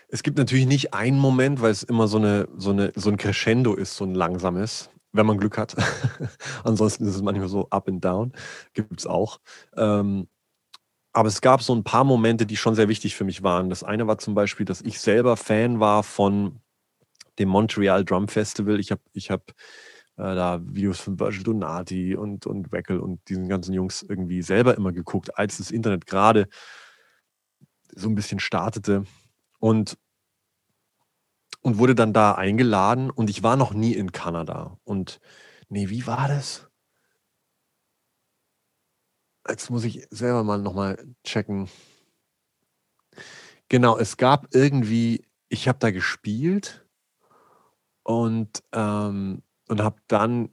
S2: Es gibt natürlich nicht einen Moment, weil es immer so, eine, so, eine, so ein Crescendo ist, so ein langsames, wenn man Glück hat. Ansonsten ist es manchmal so up and down, gibt es auch. Ähm, aber es gab so ein paar Momente, die schon sehr wichtig für mich waren. Das eine war zum Beispiel, dass ich selber Fan war von dem Montreal Drum Festival. Ich habe ich hab, äh, da Videos von Virgil Donati und, und Weckel und diesen ganzen Jungs irgendwie selber immer geguckt, als das Internet gerade so ein bisschen startete. Und, und wurde dann da eingeladen und ich war noch nie in Kanada. Und nee, wie war das? Jetzt muss ich selber mal nochmal checken. Genau, es gab irgendwie, ich habe da gespielt und, ähm, und habe dann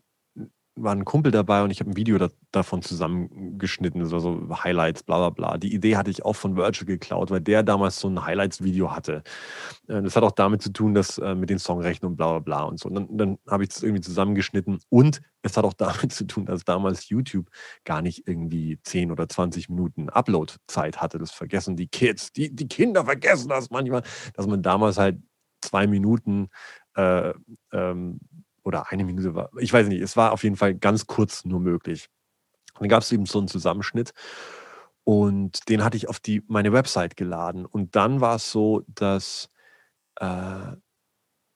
S2: war ein Kumpel dabei und ich habe ein Video da, davon zusammengeschnitten, das war so Highlights, bla bla bla. Die Idee hatte ich auch von Virgil geklaut, weil der damals so ein Highlights-Video hatte. Äh, das hat auch damit zu tun, dass äh, mit den Songrechten und bla bla bla und so. Und dann, dann habe ich das irgendwie zusammengeschnitten und es hat auch damit zu tun, dass damals YouTube gar nicht irgendwie 10 oder 20 Minuten Upload-Zeit hatte. Das vergessen die Kids, die, die Kinder vergessen das manchmal, dass man damals halt zwei Minuten äh, ähm, oder eine Minute war, ich weiß nicht, es war auf jeden Fall ganz kurz nur möglich. dann gab es eben so einen Zusammenschnitt und den hatte ich auf die, meine Website geladen. Und dann war es so, dass äh,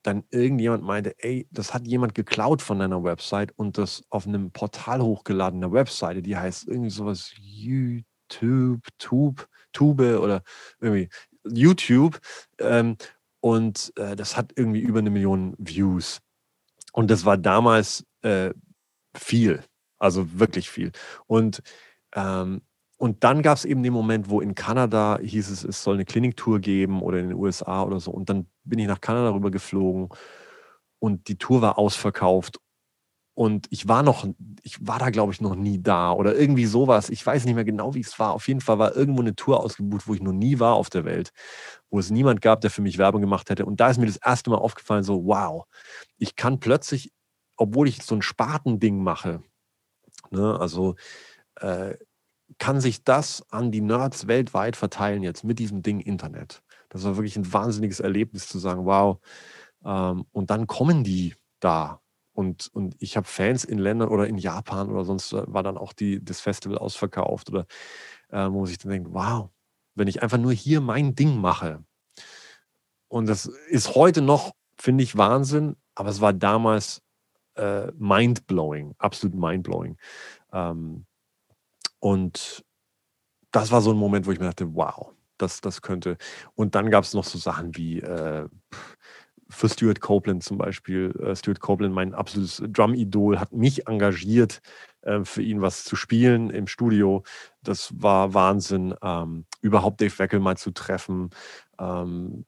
S2: dann irgendjemand meinte, ey, das hat jemand geklaut von deiner Website und das auf einem Portal hochgeladene Webseite, die heißt irgendwie sowas YouTube, Tube, Tube oder irgendwie YouTube. Ähm, und äh, das hat irgendwie über eine Million Views. Und das war damals äh, viel, also wirklich viel. Und, ähm, und dann gab es eben den Moment, wo in Kanada hieß es, es soll eine Kliniktour geben oder in den USA oder so. Und dann bin ich nach Kanada rüber geflogen und die Tour war ausverkauft und ich war noch, ich war da, glaube ich, noch nie da oder irgendwie sowas. Ich weiß nicht mehr genau, wie es war. Auf jeden Fall war irgendwo eine Tour ausgebucht, wo ich noch nie war auf der Welt, wo es niemand gab, der für mich Werbung gemacht hätte. Und da ist mir das erste Mal aufgefallen, so, wow, ich kann plötzlich, obwohl ich so ein Spartending mache, ne, also äh, kann sich das an die Nerds weltweit verteilen jetzt mit diesem Ding Internet. Das war wirklich ein wahnsinniges Erlebnis zu sagen, wow. Ähm, und dann kommen die da und, und ich habe Fans in Ländern oder in Japan oder sonst äh, war dann auch die, das Festival ausverkauft oder äh, wo ich dann denke, wow, wenn ich einfach nur hier mein Ding mache. Und das ist heute noch, finde ich, Wahnsinn, aber es war damals äh, mindblowing, absolut mindblowing. Ähm, und das war so ein Moment, wo ich mir dachte, wow, das, das könnte. Und dann gab es noch so Sachen wie, äh, für Stuart Copeland zum Beispiel. Äh, Stuart Copeland, mein absolutes Drum-Idol, hat mich engagiert, äh, für ihn was zu spielen im Studio. Das war Wahnsinn. Ähm, überhaupt Dave Weckel mal zu treffen, ähm,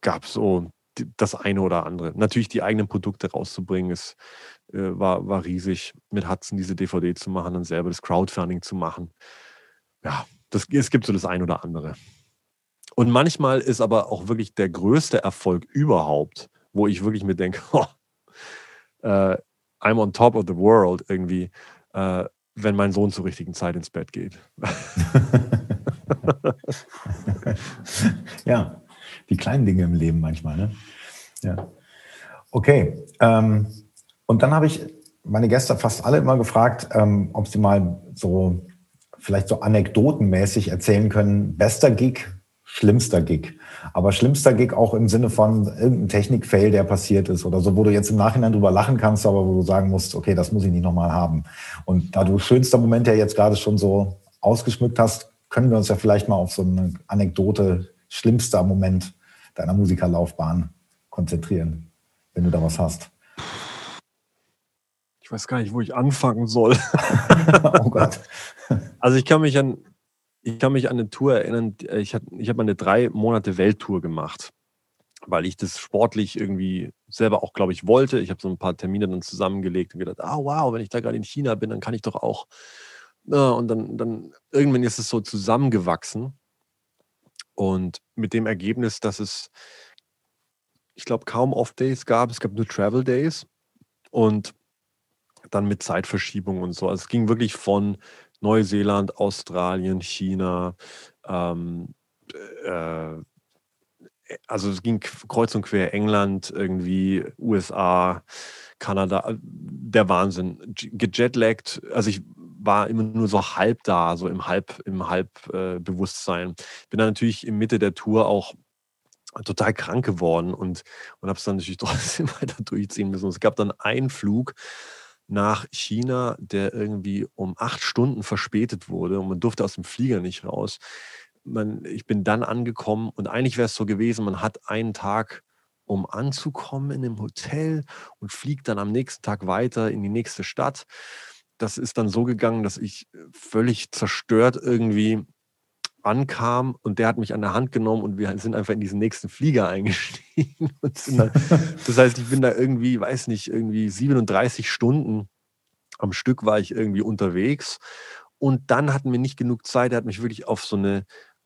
S2: gab so das eine oder andere. Natürlich die eigenen Produkte rauszubringen, ist, äh, war, war riesig. Mit Hudson diese DVD zu machen und selber das Crowdfunding zu machen. Ja, das, es gibt so das eine oder andere. Und manchmal ist aber auch wirklich der größte Erfolg überhaupt, wo ich wirklich mir denke, oh, äh, I'm on top of the world irgendwie, äh, wenn mein Sohn zur richtigen Zeit ins Bett geht.
S1: ja, die kleinen Dinge im Leben manchmal. Ne? Ja. Okay. Ähm, und dann habe ich meine Gäste fast alle immer gefragt, ähm, ob sie mal so vielleicht so anekdotenmäßig erzählen können, bester Gig, schlimmster Gig. Aber schlimmster Gig auch im Sinne von irgendein Technikfail, der passiert ist oder so, wo du jetzt im Nachhinein drüber lachen kannst, aber wo du sagen musst, okay, das muss ich nicht nochmal haben. Und da du schönster Moment ja jetzt gerade schon so ausgeschmückt hast, können wir uns ja vielleicht mal auf so eine Anekdote, schlimmster Moment deiner Musikerlaufbahn konzentrieren, wenn du da was hast.
S2: Ich weiß gar nicht, wo ich anfangen soll. oh Gott. Also ich kann mich an ich kann mich an eine Tour erinnern, äh, ich, ich habe eine drei Monate Welttour gemacht, weil ich das sportlich irgendwie selber auch, glaube ich, wollte. Ich habe so ein paar Termine dann zusammengelegt und gedacht, ah wow, wenn ich da gerade in China bin, dann kann ich doch auch. Ja, und dann, dann irgendwann ist es so zusammengewachsen. Und mit dem Ergebnis, dass es, ich glaube, kaum Off-Days gab, es gab nur Travel Days. Und dann mit Zeitverschiebung und so. Also es ging wirklich von Neuseeland, Australien, China, ähm, äh, also es ging kreuz und quer England, irgendwie USA, Kanada, äh, der Wahnsinn. Gejetlaggt, also ich war immer nur so halb da, so im Halb, im Halbbewusstsein. Äh, Bin dann natürlich in Mitte der Tour auch total krank geworden und, und habe es dann natürlich trotzdem weiter durchziehen müssen. Es gab dann einen Flug, nach China, der irgendwie um acht Stunden verspätet wurde und man durfte aus dem Flieger nicht raus. Man, ich bin dann angekommen und eigentlich wäre es so gewesen, man hat einen Tag, um anzukommen in dem Hotel und fliegt dann am nächsten Tag weiter in die nächste Stadt. Das ist dann so gegangen, dass ich völlig zerstört irgendwie ankam und der hat mich an der Hand genommen und wir sind einfach in diesen nächsten Flieger eingestiegen. Dann, das heißt, ich bin da irgendwie, weiß nicht, irgendwie 37 Stunden am Stück war ich irgendwie unterwegs und dann hatten wir nicht genug Zeit. Er hat mich wirklich auf so eine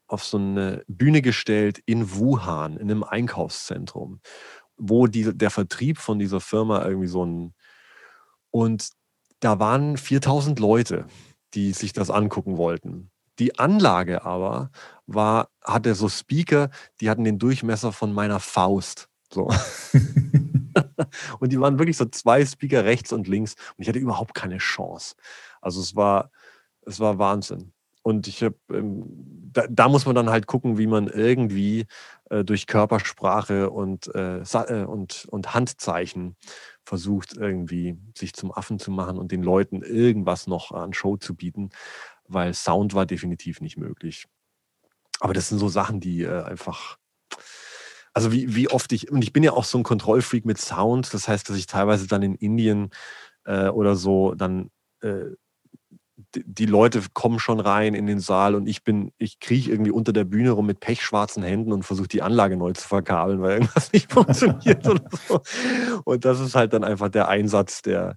S2: auf so eine Bühne gestellt in Wuhan, in einem Einkaufszentrum, wo die, der Vertrieb von dieser Firma irgendwie so ein und da waren 4000 Leute, die sich das angucken wollten. Die Anlage aber war, hatte so Speaker, die hatten den Durchmesser von meiner Faust. So. und die waren wirklich so zwei Speaker rechts und links und ich hatte überhaupt keine Chance. Also es war, es war Wahnsinn. Und ich habe, ähm, da, da, muss man dann halt gucken, wie man irgendwie äh, durch Körpersprache und, äh, äh, und, und Handzeichen versucht, irgendwie sich zum Affen zu machen und den Leuten irgendwas noch an Show zu bieten weil Sound war definitiv nicht möglich. Aber das sind so Sachen, die äh, einfach, also wie, wie oft ich, und ich bin ja auch so ein Kontrollfreak mit Sound, das heißt, dass ich teilweise dann in Indien äh, oder so dann äh, die Leute kommen schon rein in den Saal und ich bin, ich krieche irgendwie unter der Bühne rum mit pechschwarzen Händen und versuche die Anlage neu zu verkabeln, weil irgendwas nicht funktioniert oder so. Und das ist halt dann einfach der Einsatz, der.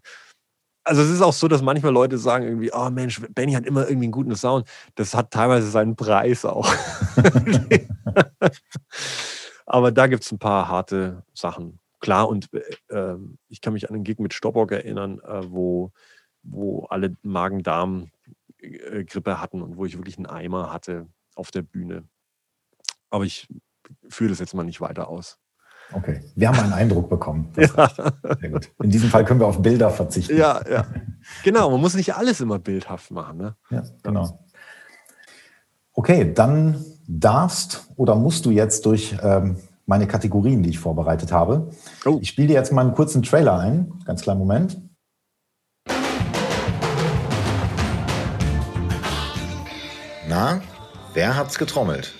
S2: Also es ist auch so, dass manchmal Leute sagen irgendwie, oh Mensch, Benny hat immer irgendwie einen guten Sound. Das hat teilweise seinen Preis auch. Aber da gibt es ein paar harte Sachen. Klar, und äh, ich kann mich an einen Gig mit Stoppock erinnern, äh, wo wo alle Magen-Darm-Grippe hatten und wo ich wirklich einen Eimer hatte auf der Bühne. Aber ich führe das jetzt mal nicht weiter aus.
S1: Okay, wir haben einen Eindruck bekommen. ja. Sehr gut. In diesem Fall können wir auf Bilder verzichten.
S2: Ja, ja. Genau, man muss nicht alles immer bildhaft machen. Ne?
S1: Ja, genau. Okay, dann darfst oder musst du jetzt durch ähm, meine Kategorien, die ich vorbereitet habe. Oh. Ich spiele dir jetzt mal einen kurzen Trailer ein. Ganz kleinen Moment.
S3: Na, wer hat's getrommelt?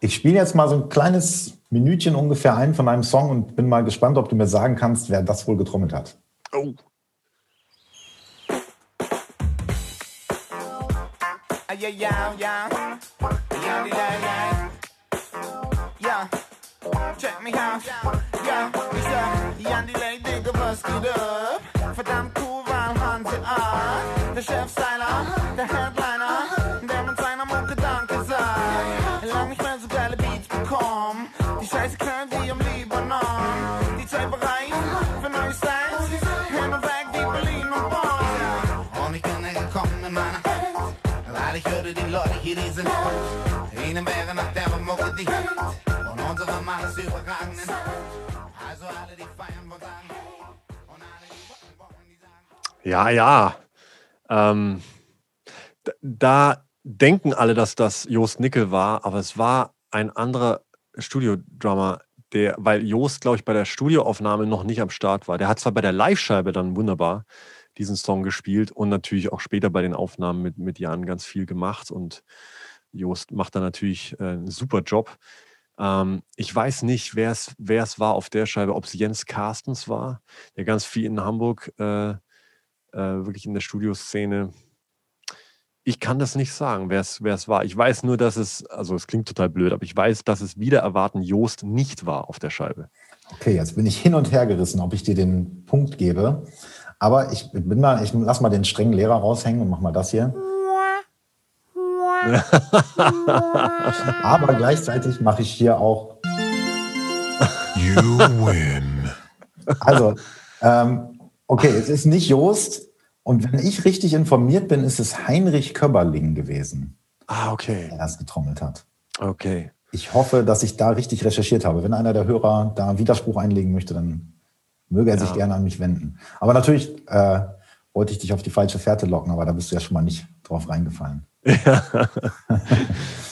S1: Ich spiele jetzt mal so ein kleines Minütchen ungefähr ein von einem Song und bin mal gespannt, ob du mir sagen kannst, wer das wohl getrommelt hat. Oh. Check me out. Yeah? Verdammt cool, weil Hanse an. Der Chef Styler, der Headliner. Hier, die sind Ihnen wäre nach der Mucke die Und unsere Mann ist überragend. Also alle, die feiern, wollen sagen. Ja, ja. Ähm, da denken alle, dass das Jost Nickel war, aber es war ein anderer Studio-Drummer, der, weil Joost, glaube ich, bei der Studioaufnahme noch nicht am Start war. Der hat zwar bei der Live-Scheibe dann wunderbar diesen Song gespielt und natürlich auch später bei den Aufnahmen mit, mit Jan ganz viel gemacht und Joost macht da natürlich äh, einen super Job. Ähm, ich weiß nicht, wer es war auf der Scheibe, ob es Jens Carstens war, der ganz viel in Hamburg äh, äh, wirklich in der Studioszene ich kann das nicht sagen, wer es war. Ich weiß nur, dass es, also es klingt total blöd, aber ich weiß, dass es wieder erwarten Joost nicht war auf der Scheibe. Okay, jetzt bin ich hin und her gerissen, ob ich dir den Punkt gebe. Aber ich bin mal, ich lass mal den strengen Lehrer raushängen und mach mal das hier. aber gleichzeitig mache ich hier auch. You win. Also, ähm, okay, es ist nicht Joost, und wenn ich richtig informiert bin, ist es Heinrich Köberling gewesen.
S2: Ah, okay.
S1: Der das getrommelt hat.
S2: Okay.
S1: Ich hoffe, dass ich da richtig recherchiert habe. Wenn einer der Hörer da Widerspruch einlegen möchte, dann möge er ja. sich gerne an mich wenden. Aber natürlich äh, wollte ich dich auf die falsche Fährte locken, aber da bist du ja schon mal nicht drauf reingefallen.
S2: Ja,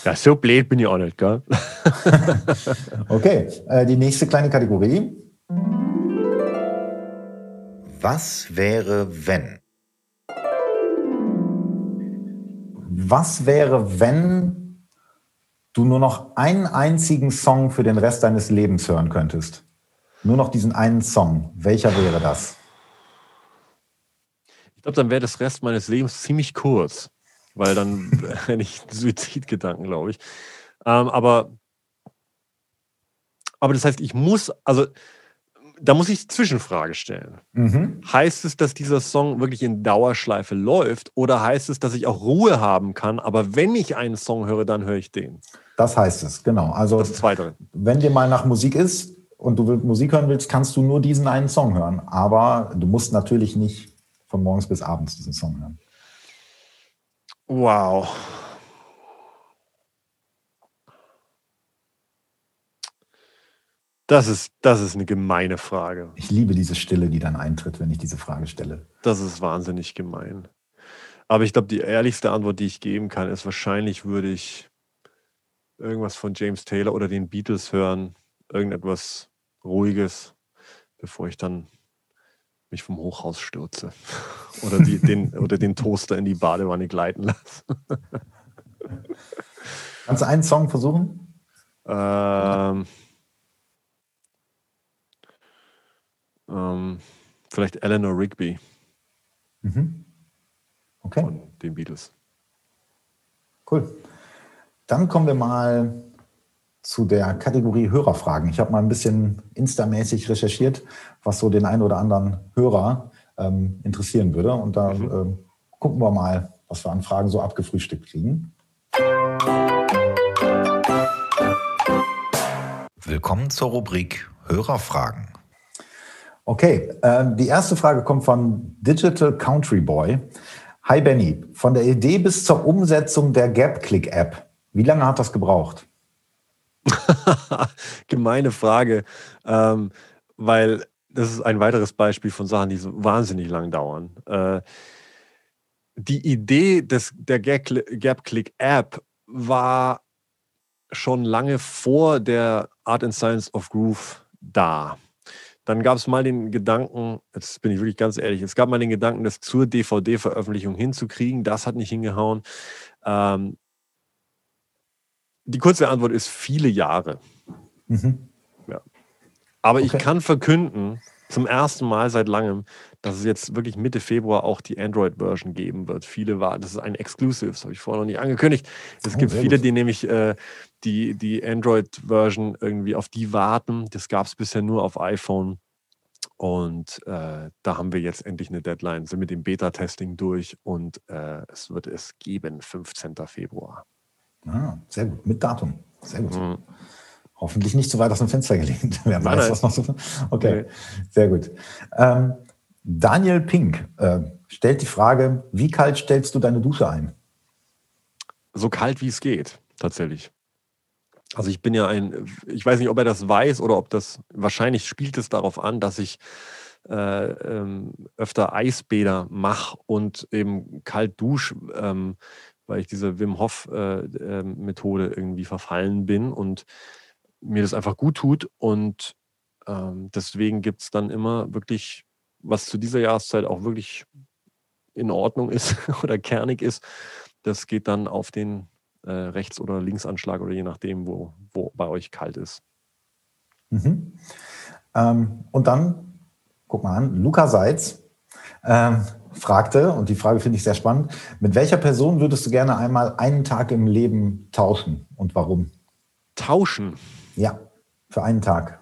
S2: ja so blöd bin ich auch nicht, gell?
S1: okay, äh, die nächste kleine Kategorie.
S3: Was wäre, wenn?
S1: Was wäre, wenn du nur noch einen einzigen Song für den Rest deines Lebens hören könntest? Nur noch diesen einen Song. Welcher wäre das?
S2: Ich glaube, dann wäre das Rest meines Lebens ziemlich kurz, weil dann hätte ich Suizidgedanken, glaube ich. Ähm, aber, aber das heißt, ich muss, also da muss ich Zwischenfrage stellen. Mhm. Heißt es, dass dieser Song wirklich in Dauerschleife läuft oder heißt es, dass ich auch Ruhe haben kann, aber wenn ich einen Song höre, dann höre ich den?
S1: Das heißt es, genau. Also, das Zweite. wenn dir mal nach Musik ist und du Musik hören willst, kannst du nur diesen einen Song hören. Aber du musst natürlich nicht von morgens bis abends diesen Song hören.
S2: Wow. Das ist, das ist eine gemeine Frage.
S1: Ich liebe diese Stille, die dann eintritt, wenn ich diese Frage stelle.
S2: Das ist wahnsinnig gemein. Aber ich glaube, die ehrlichste Antwort, die ich geben kann, ist wahrscheinlich würde ich irgendwas von James Taylor oder den Beatles hören, irgendetwas Ruhiges, bevor ich dann mich vom Hochhaus stürze oder, die, den, oder den Toaster in die Badewanne gleiten lasse.
S1: Kannst du einen Song versuchen?
S2: Ähm, ähm, vielleicht Eleanor Rigby
S1: Mhm. Okay,
S2: von den Beatles.
S1: cool. Dann kommen wir mal zu der Kategorie Hörerfragen. Ich habe mal ein bisschen instamäßig recherchiert, was so den einen oder anderen Hörer ähm, interessieren würde. Und da
S2: Mhm.
S1: ähm, gucken wir mal, was wir an Fragen so abgefrühstückt kriegen.
S3: Willkommen zur Rubrik Hörerfragen.
S1: Okay, ähm, die erste Frage kommt von Digital Country Boy. Hi Benny, von der Idee bis zur Umsetzung der GapClick-App, wie lange hat das gebraucht?
S2: Gemeine Frage, ähm, weil das ist ein weiteres Beispiel von Sachen, die so wahnsinnig lang dauern. Äh, die Idee des, der GapClick-App war schon lange vor der Art and Science of Groove da. Dann gab es mal den Gedanken, jetzt bin ich wirklich ganz ehrlich, es gab mal den Gedanken, das zur DVD-Veröffentlichung hinzukriegen. Das hat nicht hingehauen. Ähm, die kurze Antwort ist viele Jahre.
S1: Mhm.
S2: Aber ich
S1: Okay.
S2: kann verkünden, zum ersten Mal seit langem, dass es jetzt wirklich Mitte Februar auch die Android-Version geben wird. Viele waren, das ist ein Exclusive, das habe ich vorher noch nicht angekündigt. Es
S1: Oh,
S2: gibt viele,
S1: gut.
S2: die nämlich äh, die, die Android-Version irgendwie auf die warten. Das gab es bisher nur auf iPhone. Und äh, da haben wir jetzt endlich eine Deadline, sind mit dem Beta-Testing durch und äh, es wird es geben, 15. Februar.
S1: Ah, sehr gut, mit Datum. Sehr gut.
S2: Mhm.
S1: Hoffentlich nicht zu weit aus dem Fenster gelehnt. Wer weiß,
S2: nein.
S1: was noch so. Okay, sehr gut. Ähm, Daniel Pink äh, stellt die Frage: Wie kalt stellst du deine Dusche ein?
S2: so kalt wie es geht, tatsächlich. Also ich bin ja ein, ich weiß nicht, ob er das weiß oder ob das, wahrscheinlich spielt es darauf an, dass ich äh, ähm, öfter Eisbäder mache und eben kalt dusch, ähm, weil ich diese Wim Hof äh, ähm, Methode irgendwie verfallen bin und mir das einfach gut tut und ähm, deswegen gibt es dann immer wirklich, was zu dieser Jahreszeit auch wirklich in Ordnung ist oder kernig ist, das geht dann auf den äh, Rechts- oder Linksanschlag oder je nachdem, wo, wo bei euch kalt ist.
S1: Mhm. Ähm, und dann, guck mal an, Luca Seitz ähm, fragte, und die Frage finde ich sehr spannend: Mit welcher Person würdest du gerne einmal einen Tag im Leben tauschen und warum?
S2: Tauschen.
S1: Ja, für einen Tag.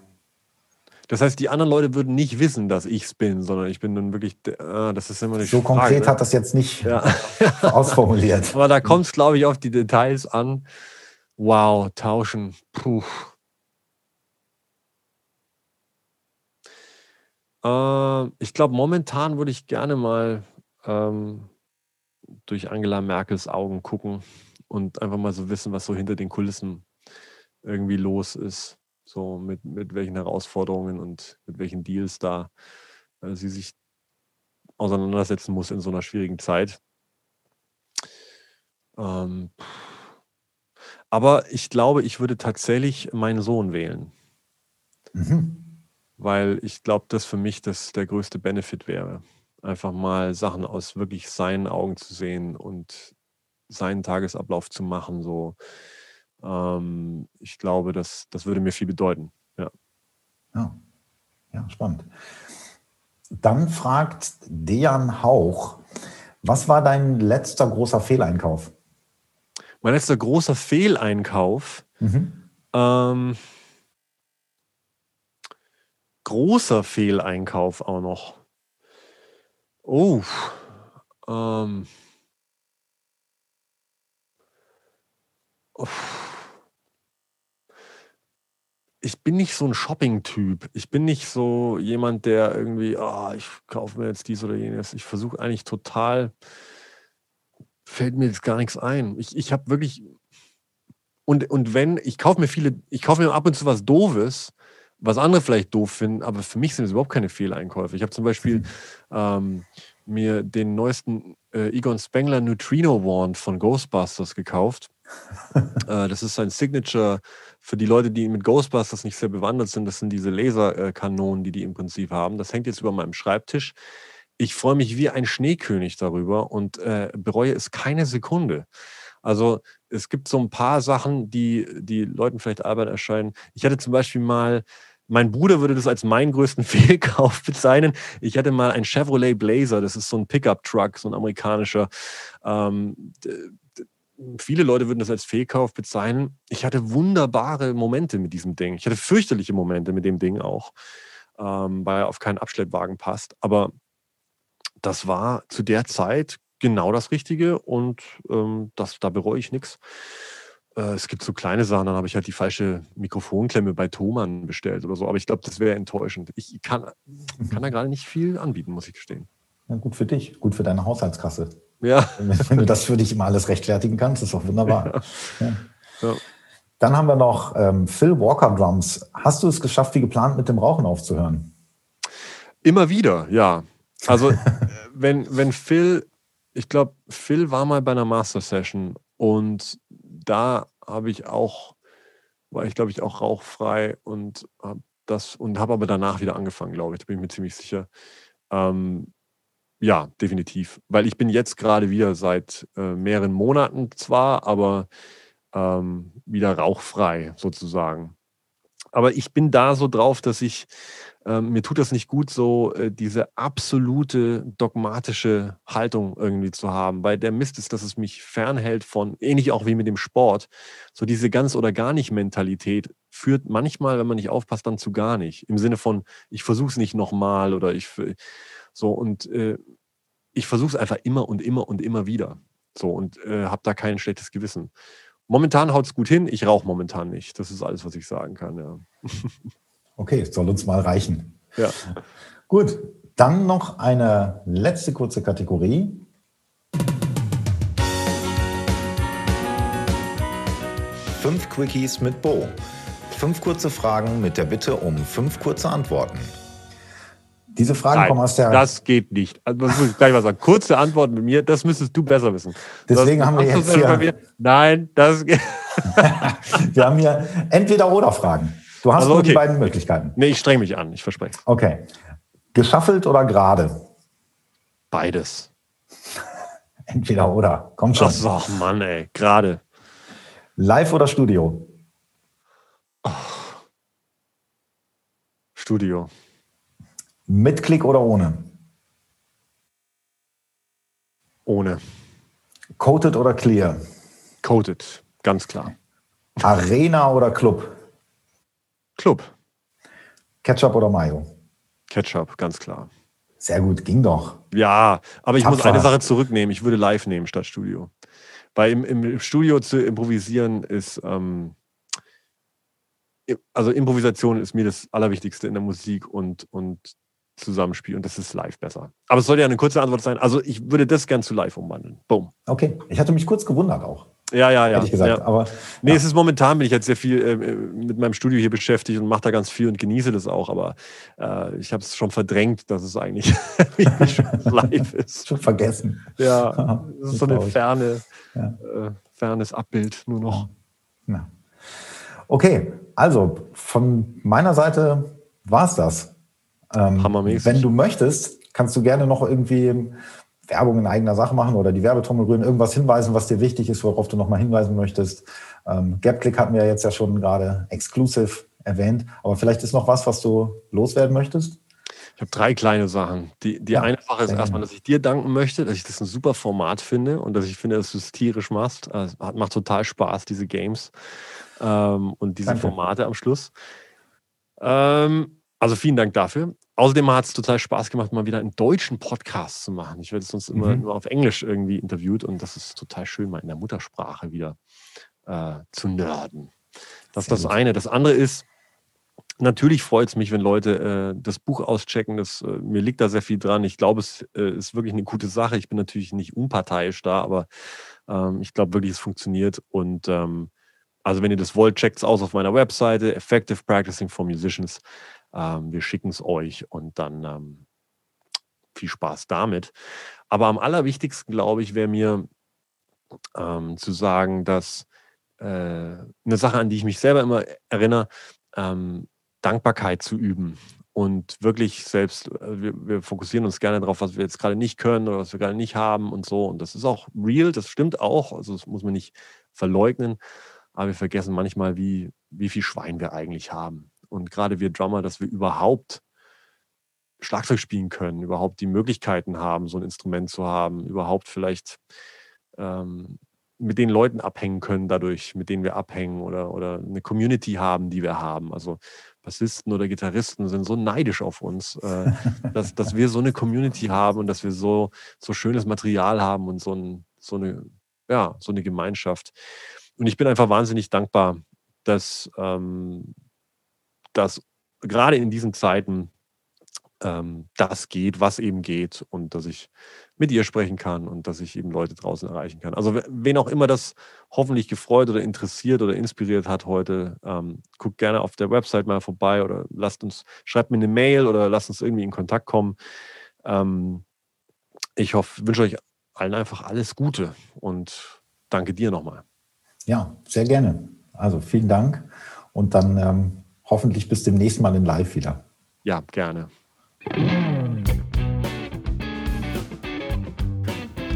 S2: Das heißt, die anderen Leute würden nicht wissen, dass ich es bin, sondern ich bin dann wirklich, ah, das ist immer eine
S1: So
S2: Frage,
S1: konkret
S2: ne?
S1: hat das jetzt nicht
S2: Ja.
S1: ausformuliert.
S2: Aber da kommt es, glaube ich, auf die Details an. Wow, tauschen. Puh. Ähm, ich glaube, momentan würde ich gerne mal ähm, durch Angela Merkels Augen gucken und einfach mal so wissen, was so hinter den Kulissen irgendwie los ist. So mit, mit welchen Herausforderungen und mit welchen Deals da äh, sie sich auseinandersetzen muss in so einer schwierigen Zeit. Ähm, aber ich glaube, ich würde tatsächlich meinen Sohn wählen,
S1: Mhm.
S2: Weil ich glaube, das für mich das der größte Benefit wäre. Einfach mal Sachen aus wirklich seinen Augen zu sehen und seinen Tagesablauf zu machen. So, ähm, ich glaube, das, das würde mir viel bedeuten. Ja.
S1: Ja. ja, spannend. Dann fragt Dejan Hauch, was war dein letzter großer Fehleinkauf?
S2: Mein letzter großer Fehleinkauf.
S1: Mhm.
S2: Ähm, großer Fehleinkauf auch noch. Oh. Ähm. Ich bin nicht so ein Shopping-Typ. Ich bin nicht so jemand, der irgendwie, ah, ich kaufe mir jetzt dies oder jenes. Ich versuche eigentlich total, fällt mir jetzt gar nichts ein. Ich, ich habe wirklich, und, und wenn, ich kaufe mir viele, ich kaufe mir ab und zu was Doofes, was andere vielleicht doof finden, aber für mich sind es überhaupt keine Fehleinkäufe. Ich habe zum Beispiel ähm, mir den neuesten äh, Egon Spengler Neutrino Wand von Ghostbusters gekauft. äh, das ist sein Signature für die Leute, die mit Ghostbusters nicht sehr bewandert sind. Das sind diese Laserkanonen, die die im Prinzip haben. Das hängt jetzt über meinem Schreibtisch. Ich freue mich wie ein Schneekönig darüber und äh, bereue es keine Sekunde. Also es gibt so ein paar Sachen, die, die Leuten vielleicht albern erscheinen. Ich hatte zum Beispiel mal mein Bruder würde das als meinen größten Fehlkauf bezeichnen. Ich hatte mal ein Chevrolet Blazer, das ist so ein Pickup-Truck, so ein amerikanischer. Ähm, viele Leute würden das als Fehlkauf bezeichnen. Ich hatte wunderbare Momente mit diesem Ding. Ich hatte fürchterliche Momente mit dem Ding auch, ähm, weil er auf keinen Abschleppwagen passt. Aber das war zu der Zeit genau das Richtige und ähm, das, da bereue ich nichts. Äh, es gibt so kleine Sachen, dann habe ich halt die falsche Mikrofonklemme bei Thomann bestellt oder so. Aber ich glaube, das wäre enttäuschend. Ich kann, kann da gerade nicht viel anbieten, muss ich gestehen.
S1: Ja, gut für dich, gut für deine Haushaltskasse.
S2: Ja.
S1: Wenn du das für dich immer alles rechtfertigen kannst, ist doch wunderbar. Ja. Ja. Dann haben wir noch ähm, Phil Walker Drums. Hast du es geschafft, wie geplant, mit dem Rauchen aufzuhören?
S2: Immer wieder, ja. Also, wenn, wenn Phil, ich glaube, Phil war mal bei einer Master Session und da habe ich auch, war ich glaube ich auch rauchfrei und habe das und habe aber danach wieder angefangen, glaube ich. Da bin ich mir ziemlich sicher. Ähm, ja, definitiv. Weil ich bin jetzt gerade wieder seit äh, mehreren Monaten zwar, aber ähm, wieder rauchfrei sozusagen. Aber ich bin da so drauf, dass ich ähm, mir tut das nicht gut, so äh, diese absolute dogmatische Haltung irgendwie zu haben, weil der Mist ist, dass es mich fernhält von, ähnlich auch wie mit dem Sport, so diese ganz oder gar nicht Mentalität führt manchmal, wenn man nicht aufpasst, dann zu gar nicht. Im Sinne von, ich versuche es nicht nochmal oder ich so und äh, ich versuche es einfach immer und immer und immer wieder. So und äh, habe da kein schlechtes Gewissen. Momentan haut es gut hin, ich rauche momentan nicht. Das ist alles, was ich sagen kann, ja.
S1: Okay, soll uns mal reichen.
S2: Ja.
S1: Gut, dann noch eine letzte kurze Kategorie.
S3: Fünf Quickies mit Bo. Fünf kurze Fragen mit der Bitte um fünf kurze Antworten.
S1: Diese Fragen
S2: Nein,
S1: kommen aus der.
S2: Das geht nicht. Also, das muss ich gleich mal sagen. Kurze Antworten mit mir, das müsstest du besser wissen.
S1: Deswegen
S2: das,
S1: haben wir jetzt hier.
S2: Nein, das geht.
S1: wir haben hier entweder oder Fragen. Du hast
S2: Also,
S1: nur die beiden Möglichkeiten.
S2: Nee, ich streng mich an, ich verspreche.
S1: Okay. Geschaffelt oder gerade?
S2: Beides.
S1: Entweder oder. Komm schon.
S2: Ach Mann, ey. Gerade.
S1: Live oder Studio?
S2: Studio.
S1: Mit Klick oder ohne?
S2: Ohne.
S1: Coated oder Clear?
S2: Coated. Ganz klar.
S1: Arena oder Club?
S2: Club.
S1: Ketchup oder Mayo?
S2: Ketchup, ganz klar.
S1: Sehr gut, ging doch.
S2: Ja, aber ich muss
S1: Tapfer.
S2: eine Sache zurücknehmen. Ich würde live nehmen statt Studio. Weil im, im Studio zu improvisieren ist, ähm, also Improvisation ist mir das Allerwichtigste in der Musik und, und Zusammenspiel und das ist live besser. Aber es sollte ja eine kurze Antwort sein. Also ich würde das gern zu live umwandeln. Boom.
S1: Okay, ich hatte mich kurz gewundert auch,
S2: Ja, ja, ja.
S1: hätte ich gesagt.
S2: ja.
S1: Aber
S2: Nee,
S1: ja.
S2: es ist momentan bin ich jetzt sehr viel äh, mit meinem Studio hier beschäftigt und mache da ganz viel und genieße das auch, aber äh, ich habe es schon verdrängt, dass es eigentlich schon live ist.
S1: schon vergessen.
S2: Ja, es ist so eine ferne,
S1: Ja.
S2: äh, fernes Abbild nur noch.
S1: Okay, also von meiner Seite war es das. Ähm,
S2: Hammermäßig.
S1: Wenn du möchtest, kannst du gerne noch irgendwie Werbung in eigener Sache machen oder die Werbetrommel rühren, irgendwas hinweisen, was dir wichtig ist, worauf du nochmal hinweisen möchtest. Ähm, GapClick hatten wir jetzt ja schon gerade exclusive erwähnt, aber vielleicht ist noch was, was du loswerden möchtest.
S2: Ich habe drei kleine Sachen. Die, die
S1: Ja,
S2: eine Sache ist erstmal, dass ich dir danken möchte, dass ich das ein super Format finde und dass ich finde, dass du es tierisch machst. Äh, Es macht total Spaß, diese Games ähm, und diese
S1: Danke.
S2: Formate am Schluss. Ähm, also vielen Dank dafür. Außerdem hat es total Spaß gemacht, mal wieder einen deutschen Podcast zu machen. Ich werde sonst immer
S1: Mhm.
S2: nur auf Englisch irgendwie interviewt und das ist total schön, mal in der Muttersprache wieder äh, zu nerden. Das ist das eine. Das andere ist, natürlich freut es mich, wenn Leute äh, das Buch auschecken. Das, äh, mir liegt da sehr viel dran. Ich glaube, es äh, ist wirklich eine gute Sache. Ich bin natürlich nicht unparteiisch da, aber ähm, ich glaube wirklich, es funktioniert. Und ähm, also, wenn ihr das wollt, checkt es aus auf meiner Webseite, Effective Practicing for Musicians. Ähm, wir schicken es euch und dann ähm, viel Spaß damit. Aber am allerwichtigsten, glaube ich, wäre mir ähm, zu sagen, dass äh, eine Sache, an die ich mich selber immer erinnere, ähm, Dankbarkeit zu üben und wirklich selbst, äh, wir, wir, fokussieren uns gerne darauf, was wir jetzt gerade nicht können oder was wir gerade nicht haben und so. Und das ist auch real, das stimmt auch, also das muss man nicht verleugnen, aber wir vergessen manchmal, wie, wie viel Schwein wir eigentlich haben. Und gerade wir Drummer, dass wir überhaupt Schlagzeug spielen können, überhaupt die Möglichkeiten haben, so ein Instrument zu haben, überhaupt vielleicht ähm, mit den Leuten abhängen können dadurch, mit denen wir abhängen oder, oder eine Community haben, die wir haben. Also Bassisten oder Gitarristen sind so neidisch auf uns, äh, dass, dass wir so eine Community haben und dass wir so, so schönes Material haben und so, ein, so, eine, ja, so eine Gemeinschaft. Und ich bin einfach wahnsinnig dankbar, dass, ähm, dass gerade in diesen Zeiten ähm, das geht, was eben geht und dass ich mit ihr sprechen kann und dass ich eben Leute draußen erreichen kann. Also wen auch immer das hoffentlich gefreut oder interessiert oder inspiriert hat heute, ähm, guckt gerne auf der Website mal vorbei oder lasst uns, schreibt mir eine Mail oder lasst uns irgendwie in Kontakt kommen. Ähm, ich hoffe, wünsche euch allen einfach alles Gute und danke dir nochmal.
S4: Ja, sehr gerne. Also vielen Dank und dann ähm, hoffentlich bis demnächst mal in Live wieder.
S2: Ja, gerne.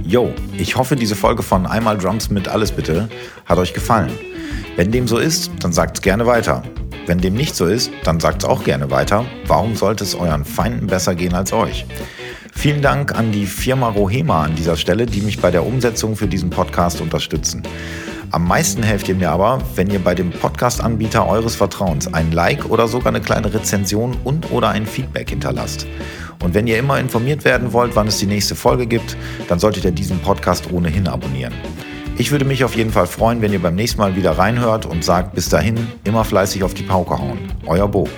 S1: Yo, ich hoffe, diese Folge von Einmal Drums mit Alles bitte hat euch gefallen. Wenn dem so ist, dann sagt es gerne weiter. Wenn dem nicht so ist, dann sagt es auch gerne weiter. Warum sollte es euren Feinden besser gehen als euch? Vielen Dank an die Firma Rohema an dieser Stelle, die mich bei der Umsetzung für diesen Podcast unterstützen. Am meisten helft ihr mir aber, wenn ihr bei dem Podcast-Anbieter eures Vertrauens ein Like oder sogar eine kleine Rezension und oder ein Feedback hinterlasst. Und wenn ihr immer informiert werden wollt, wann es die nächste Folge gibt, dann solltet ihr diesen Podcast ohnehin abonnieren. Ich würde mich auf jeden Fall freuen, wenn ihr beim nächsten Mal wieder reinhört und sagt bis dahin immer fleißig auf die Pauke hauen. Euer Bo.